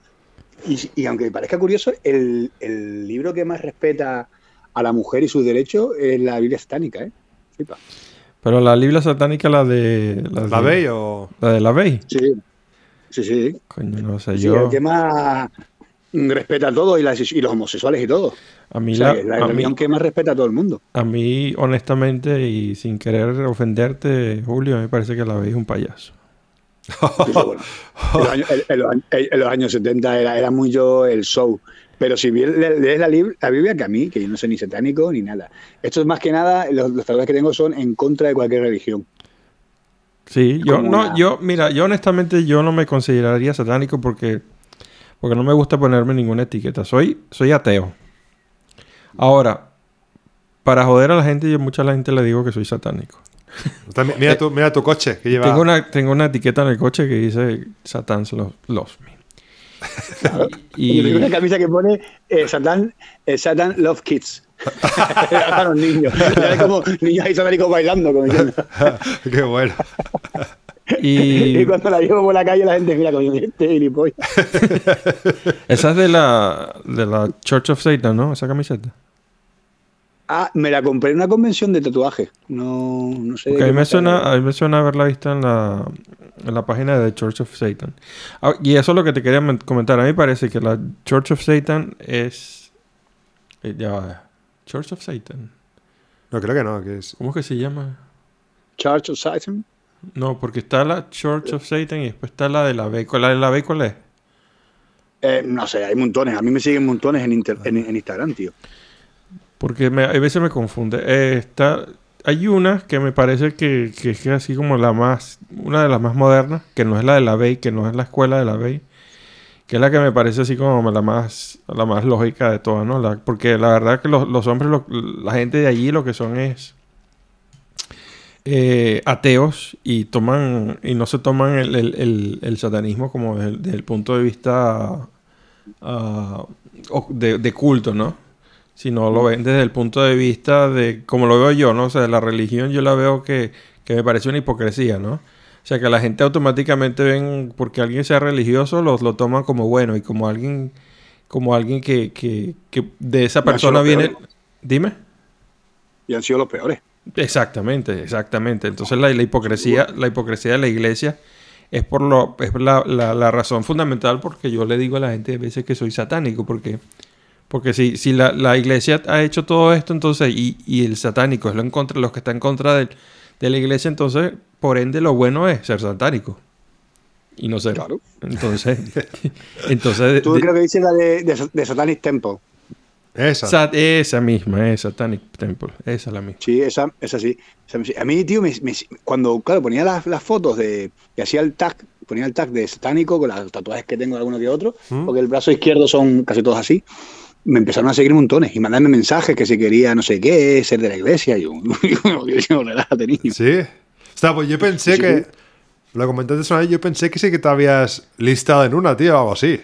Speaker 3: Y, y aunque parezca curioso, el, el libro que más respeta a la mujer y sus derechos es la Biblia satánica, ¿eh? Flipa.
Speaker 1: Pero la Biblia satánica, la de... La,
Speaker 2: ¿La
Speaker 1: de,
Speaker 2: veis o.?
Speaker 1: La de la Bey.
Speaker 3: Sí. Sí, sí.
Speaker 1: Coño, no sé,
Speaker 3: Sí,
Speaker 1: yo...
Speaker 3: el que más respeta a todos y, las- y los homosexuales y todo.
Speaker 1: A mí,
Speaker 3: O sea,
Speaker 1: la,
Speaker 3: es la
Speaker 1: a mí-
Speaker 3: religión que más respeta a todo el mundo.
Speaker 1: A mí, honestamente, y sin querer ofenderte, Julio, me parece que la veis un payaso.
Speaker 3: Bueno, en, los años, en- en los años- en los años 70 era, era muy yo el show. Pero si bien le- lees la, la Biblia, que a mí, que yo no soy ni satánico ni nada. Esto es más que nada, los, los que tengo son en contra de cualquier religión.
Speaker 1: Sí, yo no,
Speaker 3: una-
Speaker 1: yo, mira, yo honestamente yo no me consideraría satánico porque, porque no me gusta ponerme ninguna etiqueta. Soy, soy ateo. Ahora, para joder a la gente, yo mucha gente le digo que soy satánico.
Speaker 2: Mira tu, mira tu coche que lleva.
Speaker 1: Tengo una, tengo una etiqueta en el coche que dice Satan lo- loves me.
Speaker 3: Y,
Speaker 1: y,
Speaker 3: tengo una camisa que pone eh, Satan, eh, Satan Love Kids. a los niños. Ya como niños ahí satánicos bailando. Como.
Speaker 2: Qué bueno.
Speaker 1: Y,
Speaker 3: Y cuando la llevo por la calle la gente mira como este gilipollas.
Speaker 1: esa es de la, de la Church of Satan, ¿no? Esa camiseta.
Speaker 3: Ah, me la compré en una convención de tatuaje. No, no sé.
Speaker 1: mí me suena, a mí me suena haberla visto en la, en la página de Church of Satan. Ah, y eso es lo que te quería men- comentar. A mí me parece que la Church of Satan es... eh, ya va. Church of Satan.
Speaker 2: No, creo que no, que es...
Speaker 1: ¿Cómo es que se llama?
Speaker 3: Church of Satan.
Speaker 1: No, porque está la Church of Satan y después está la de la B. ¿Cuál- ¿La de la B cuál es?
Speaker 3: Eh, no sé, hay montones. A mí me siguen montones en, inter- en, en Instagram, tío.
Speaker 1: Porque me- a veces me confunde. Eh, está, hay una que me parece que, es así como la más, una de las más modernas, que no es la de la BEI, que no es la escuela de la BEI, que es la que me parece así como la más, la más lógica de todas, ¿no? Porque la verdad que los, los hombres, lo- la gente de allí lo que son es eh, ateos y toman, y no se toman el, el- el- satanismo como desde, el- punto de vista ah, de culto, ¿no? Sino lo ven desde el punto de vista de, como lo veo yo, ¿no? O sea, la religión yo la veo que, que me parece una hipocresía, ¿no? O sea, que la gente automáticamente ven, porque alguien sea religioso, lo, lo toman como bueno y como alguien, como alguien que, que, que de esa persona viene...
Speaker 3: peores.
Speaker 1: Dime.
Speaker 3: Y han sido los peores.
Speaker 1: Exactamente, exactamente. Entonces la, la hipocresía, la hipocresía de la iglesia es por lo, es la, la- la razón fundamental porque yo le digo a la gente a veces que soy satánico, porque, porque si, si la, la iglesia ha hecho todo esto, entonces, y, y el satánico es lo en contra, los que están en contra del- de la iglesia, entonces, por ende, lo bueno es ser satánico. Y no ser.
Speaker 3: Claro.
Speaker 1: Entonces, entonces
Speaker 3: Tú
Speaker 1: de-
Speaker 3: creo que dices la de, de, de Satanic Temple.
Speaker 2: Esa.
Speaker 1: Sat- esa misma, es Satanic Temple, esa es la misma.
Speaker 3: Sí, esa, esa sí. Esa a mí, tío, me, me- cuando claro, ponía las, las fotos de. Y hacía el tag, ponía el tag de satánico con los tatuajes que tengo, alguno que otro,
Speaker 2: ¿Mm?
Speaker 3: porque el brazo izquierdo son casi todos así. Me empezaron a seguir montones y mandarme mensajes que si quería no sé qué, ser de la iglesia. Y yo, yo, relájate, niño.
Speaker 2: Sí. O sea, pues yo pensé
Speaker 3: Sí.
Speaker 2: que... Lo comentaste una vez, yo pensé que sí que te habías listado en una, tío, o algo así.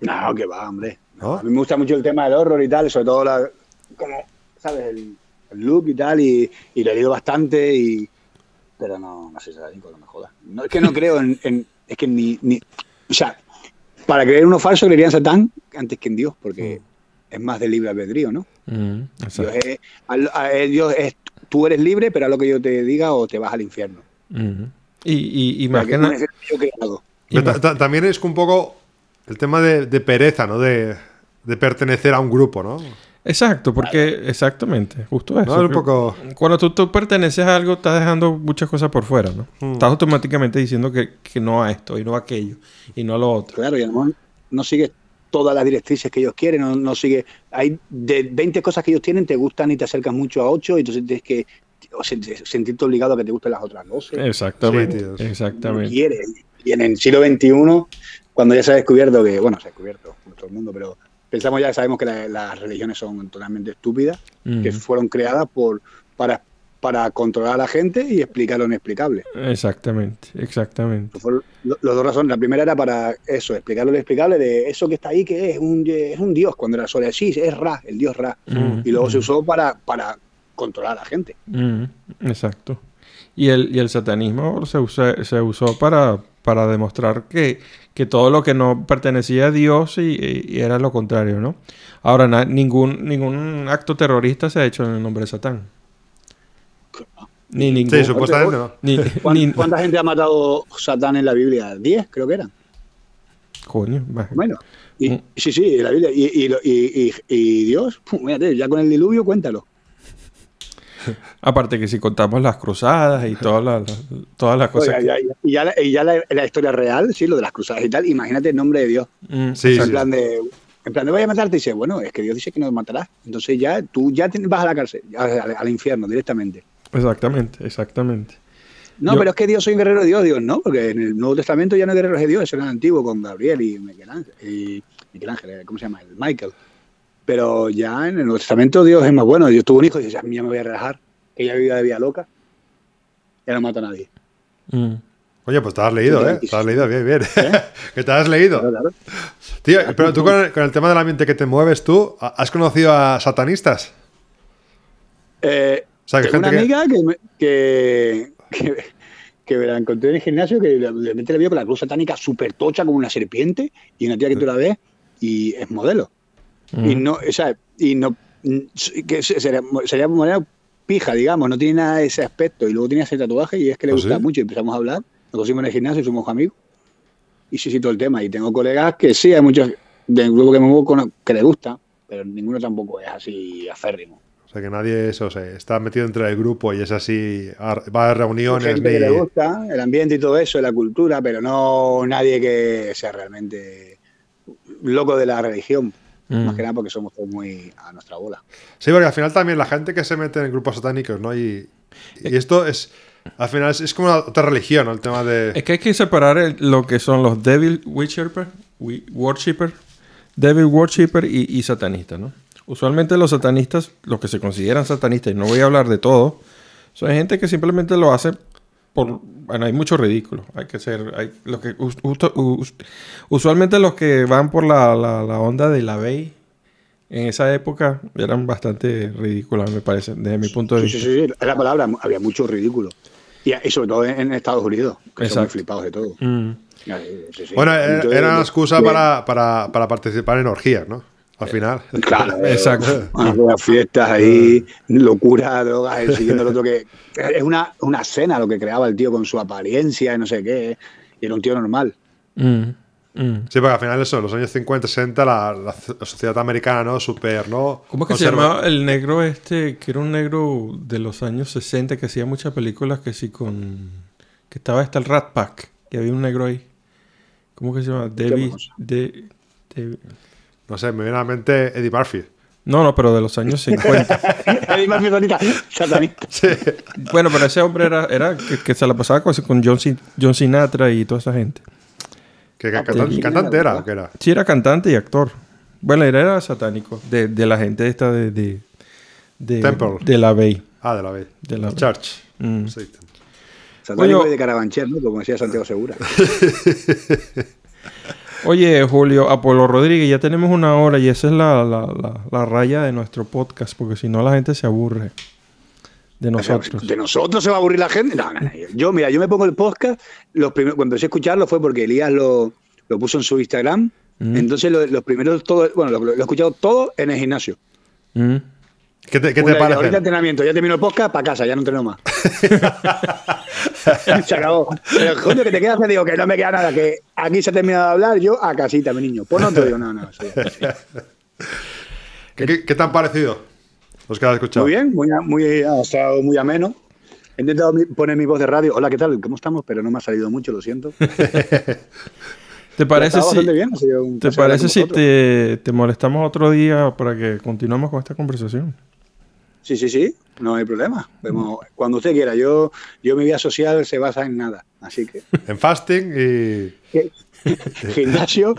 Speaker 3: No, que va, hombre.
Speaker 2: ¿No?
Speaker 3: A mí me gusta mucho el tema del horror y tal, sobre todo la, como, ¿sabes? El, el look y tal, y, y lo he leído bastante, y, pero no, no sé, satánico, no me jodas. No, es que no creo en, en- es que ni, ni, o sea, para creer uno falso creería en Satán antes que en Dios, porque es más de libre albedrío, ¿no?
Speaker 1: Mm,
Speaker 3: Dios
Speaker 1: exacto.
Speaker 3: es, al- a- eh, Dios es, tú eres libre, pero a lo que yo te diga o te vas al infierno.
Speaker 1: Ujú. Y, y, más
Speaker 3: que
Speaker 1: nada...
Speaker 2: también es un poco el tema de, de pereza, ¿no? De, de pertenecer a un grupo, ¿no?
Speaker 1: Exacto, porque exactamente, justo eso.
Speaker 2: No, es un
Speaker 1: que
Speaker 2: poco...
Speaker 1: Cuando tú, tú perteneces a algo, estás dejando muchas cosas por fuera, ¿no?
Speaker 2: Mm.
Speaker 1: Estás automáticamente diciendo que, que no a esto y no a aquello y no a lo otro.
Speaker 3: Claro, y a lo mejor no sigues todas las directrices que ellos quieren, no, no sigue hay de 20 cosas que ellos tienen, te gustan y te acercas mucho a 8, y entonces tienes que o sen- sentirte obligado a que te gusten las otras 12.
Speaker 1: Exactamente,
Speaker 2: Sí,
Speaker 1: exactamente.
Speaker 3: quieres. Y en el siglo XXI, cuando ya se ha descubierto que, bueno, se ha descubierto por todo el mundo, pero pensamos ya, sabemos que la- las religiones son totalmente estúpidas, que fueron creadas por para, para controlar a la gente y explicar lo inexplicable.
Speaker 1: Exactamente, exactamente.
Speaker 3: Fueron lo- las dos razones. La primera era para eso, explicar lo inexplicable de eso que está ahí, que es un, es un dios, cuando era solo sí, es Ra, el dios Ra. Y luego se usó para, para controlar a la gente.
Speaker 1: Exacto. Y el, y el satanismo se, usa- se usó para, para demostrar que, que todo lo que no pertenecía a Dios y, y era lo contrario, ¿no? Ahora, na- ningún, ningún acto terrorista se ha hecho en el nombre de Satán. Ni ningún...
Speaker 2: Sí, supuestamente no.
Speaker 1: ni,
Speaker 3: ¿Cuán-
Speaker 1: ni-
Speaker 3: ¿Cuánta gente ha matado Satán en la Biblia? ¿Diez? Creo que eran.
Speaker 1: Coño.
Speaker 3: Bueno. Y,
Speaker 1: Mm.
Speaker 3: Sí, sí, en la Biblia. Y, y, lo- y, y- y Dios, pum, mírate, ya con el diluvio, cuéntalo.
Speaker 1: Aparte que si contamos las cruzadas y todas las, todas las cosas...
Speaker 3: Oiga,
Speaker 1: que-
Speaker 3: ya- ya- y ya, la, y ya la, la historia real, sí, lo de las cruzadas y tal, imagínate el nombre de Dios.
Speaker 1: Mm,
Speaker 2: Sí,
Speaker 3: O sea,
Speaker 2: sí.
Speaker 3: en plan de, en plan de voy a matarte y dice, bueno, es que Dios dice que no matarás. Entonces ya tú ya te vas a la cárcel, al, al infierno directamente.
Speaker 1: Exactamente, exactamente.
Speaker 3: No,
Speaker 1: Yo-
Speaker 3: pero es que Dios soy un guerrero de Dios, Dios no, porque en el Nuevo Testamento ya no hay guerreros de Dios, eso era el antiguo con Gabriel y Miguel Ángel, y Miguel Ángel, ¿cómo se llama? El Michael. Pero ya en el Nuevo Testamento Dios es más bueno. Dios tuvo un hijo y dice, ya me voy a relajar, que ella vivía de vida loca, ya no mata a nadie.
Speaker 1: Mm.
Speaker 2: Oye, pues te has leído, ¿eh? Te has leído, bien, bien. que te has leído.
Speaker 3: Claro, claro.
Speaker 2: Tío, pero tú con el, con el tema del ambiente que te mueves tú, ¿has conocido a satanistas?
Speaker 3: Eh,
Speaker 2: O sea, que
Speaker 3: tengo una
Speaker 2: gente que-
Speaker 3: amiga que, me- que, que, que me la encontré en el gimnasio, que mete la veo con la cruz satánica súper tocha como una serpiente, y una tía que tú la ves y es modelo. Y no, o sea, y no, que se- sería, sería modelo pija, digamos, no tiene nada de ese aspecto. Y luego tiene ese tatuaje y es que le
Speaker 2: ¿Ah,
Speaker 3: gusta
Speaker 2: sí?
Speaker 3: mucho y empezamos a hablar, nos conocimos en el gimnasio y somos amigos. Y sí, sí, todo el tema. Y tengo colegas que sí, hay muchos del grupo que me muevo con- que le gusta, pero ninguno tampoco es así aférrimo.
Speaker 2: O sea, que nadie eso, se está metido entre el grupo y es así, va a reuniones
Speaker 3: gente que le
Speaker 2: ni...
Speaker 3: gusta, el ambiente y todo eso, la cultura, pero no nadie que sea realmente loco de la religión.
Speaker 1: Mm.
Speaker 3: Más que nada porque somos todos muy a nuestra bola.
Speaker 2: Sí, porque al final también la gente que se mete en grupos satánicos, ¿no? Y, y esto es, al final es, es como una otra religión, ¿no? El tema de...
Speaker 1: Es que hay que separar el- lo que son los devil worshipper, worshipper, devil worshipper y, y satanistas, ¿no? Usualmente los satanistas, los que se consideran satanistas, y no voy a hablar de todo, son gente que simplemente lo hace por... Bueno, hay mucho ridículo. Hay que ser... Hay, los que, us- usualmente los que van por la, la, la onda de la Bay, en esa época, eran bastante ridículas, me parece, desde mi punto de
Speaker 3: Sí,
Speaker 1: vista.
Speaker 3: sí, sí, es la palabra, había mucho ridículo. Y, y sobre todo en, en Estados Unidos, que son muy
Speaker 1: Exacto.
Speaker 3: flipados de todo.
Speaker 1: Mm.
Speaker 3: Sí, sí, sí.
Speaker 2: Bueno, era, era una excusa para, para, para participar en orgías, ¿no? Al final.
Speaker 3: Claro,
Speaker 1: Exacto.
Speaker 3: Las fiestas ahí, locura, drogas, eh, siguiendo el otro que. Es una, una cena lo que creaba el tío con su apariencia y no sé qué. Y era un tío normal.
Speaker 1: Mm. Mm.
Speaker 2: Sí, porque al final eso, en los años 50, 60, la, la sociedad americana, ¿no? Súper, ¿no?
Speaker 1: ¿Cómo es que se llamaba el negro este, que era un negro de los años 60 que hacía muchas películas que sí con... que estaba hasta el Rat Pack, que había un negro ahí. ¿Cómo que se llama? David... de-
Speaker 2: No sé, me viene a la mente Eddie Murphy.
Speaker 1: No, no, pero de los años 50.
Speaker 3: Eddie Murphy satanista.
Speaker 2: Sí.
Speaker 1: bueno, pero ese hombre era, era que, que se la pasaba con, con John, Sin- John Sinatra y toda esa gente.
Speaker 2: Que, que
Speaker 3: Ah, pues
Speaker 2: cantante era, ¿o qué era?
Speaker 1: Sí, era cantante y actor. Bueno, él era satánico, de, de la gente esta de... de, de,
Speaker 2: Temple.
Speaker 1: de la Bay.
Speaker 2: Ah, de la B.
Speaker 1: De la-
Speaker 2: Church.
Speaker 1: Mm.
Speaker 3: Satánico
Speaker 1: Coño.
Speaker 3: y de Carabanchel, ¿no? Como decía Santiago Segura.
Speaker 1: Oye, Julio, Apolo Rodríguez, ya tenemos una hora y esa es la, la- la- la raya de nuestro podcast, porque si no la gente se aburre de nosotros.
Speaker 3: ¿De nosotros se va a aburrir la gente? No, no, no. Yo, mira, yo me pongo el podcast, los primeros, cuando empecé a escucharlo fue porque Elías lo, lo puso en su Instagram.
Speaker 1: Mm.
Speaker 3: Entonces, lo- los primeros, todo, bueno, lo, lo he escuchado todo en el gimnasio.
Speaker 1: Mm.
Speaker 2: ¿Qué te, qué te
Speaker 3: Una- Ahorita
Speaker 2: parece?
Speaker 3: entrenamiento, ya termino el podcast, para casa, ya no entreno más. se acabó. Pero coño, que te quedas, te digo que no me queda nada, que aquí se ha terminado de hablar, yo a casita, mi niño. Pues no te digo, no, no.
Speaker 2: ¿Qué, qué, qué te han parecido los que has escuchado?
Speaker 3: Muy bien, muy, a- muy, ha estado muy ameno. He intentado poner mi voz de radio. Hola, ¿qué tal? ¿Cómo estamos? Pero no me ha salido mucho, lo siento.
Speaker 1: ¿Te parece si,
Speaker 3: bastante bien, ha sido un
Speaker 1: ¿te
Speaker 3: placer hablar
Speaker 1: parece
Speaker 3: con
Speaker 1: si
Speaker 3: vosotros.
Speaker 1: te, te molestamos otro día para que continuemos con esta conversación?
Speaker 3: Sí, sí, sí, no hay problema. Vemos, cuando usted quiera. Yo, yo mi vida social se basa en nada. Así que
Speaker 2: En fasting y...
Speaker 3: gimnasio,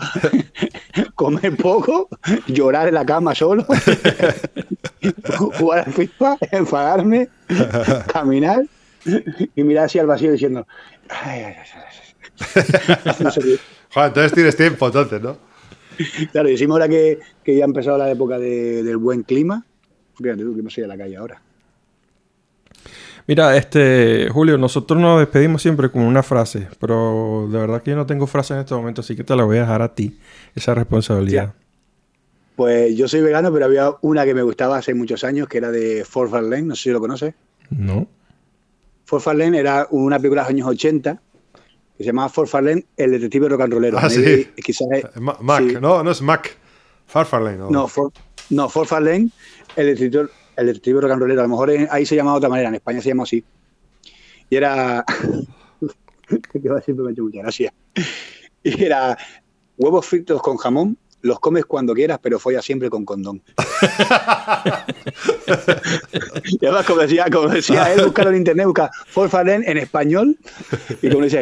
Speaker 3: comer poco, llorar en la cama solo, jugar al FIFA, enfadarme, caminar y mirar así al vacío diciendo... "Ay, ay, ay, ay". No sé.
Speaker 2: Joder, entonces tienes tiempo, entonces, ¿no?
Speaker 3: Claro, y decimos ahora que, que ya ha empezado la época de- del buen clima. Fíjate tú que no a la calle ahora.
Speaker 1: Mira, este, Julio, nosotros nos despedimos siempre con una frase, pero de verdad que yo no tengo frase en este momento, así que te la voy a dejar a ti, esa responsabilidad.
Speaker 3: Pues yo soy vegano, pero había una que me gustaba hace muchos años, que era de Ford Lane, no sé si lo conoces.
Speaker 1: ¿No?
Speaker 3: Ford Lane era una película de los años 80 que se llamaba Ford Lane, el detective rock and rollero.
Speaker 2: Ah, sí.
Speaker 3: Quizás es-
Speaker 2: Ma- Mac,
Speaker 3: sí.
Speaker 2: no, no es Mac. Farfarlane. ¿no?
Speaker 3: No, Lane, el detective, el detective rock and. A lo mejor ahí se llamaba de otra manera, en España se llama así. Y era... que siempre me ha hecho mucha gracia. Y era huevos fritos con jamón, los comes cuando quieras, pero folla siempre con condón. y además, como decía, como decía él, buscarlo en internet, busca Ford Lane en español, y como dice.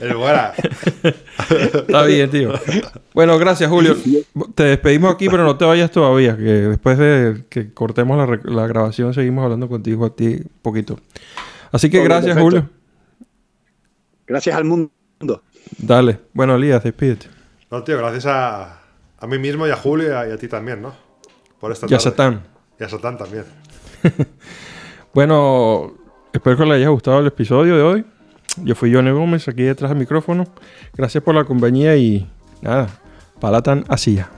Speaker 2: Es buena.
Speaker 1: Está bien, tío. Bueno, gracias, Julio. Te despedimos aquí, pero no te vayas todavía, que después de que cortemos la, grabación seguimos hablando contigo a ti un poquito. Así que gracias,
Speaker 3: perfecto.
Speaker 1: Julio.
Speaker 3: gracias al mundo.
Speaker 1: Dale. Bueno, Elías, despídete.
Speaker 2: No, tío, gracias a, a mí mismo y a Julio y a, y a ti también, ¿no? Por esta
Speaker 1: Ya
Speaker 2: tarde.
Speaker 1: Satán.
Speaker 2: Y a Satán también.
Speaker 1: Bueno, Espero que les haya gustado el episodio de hoy. Yo fui Johnny Gómez, aquí detrás del micrófono. Gracias por la compañía y nada, palatan así ya.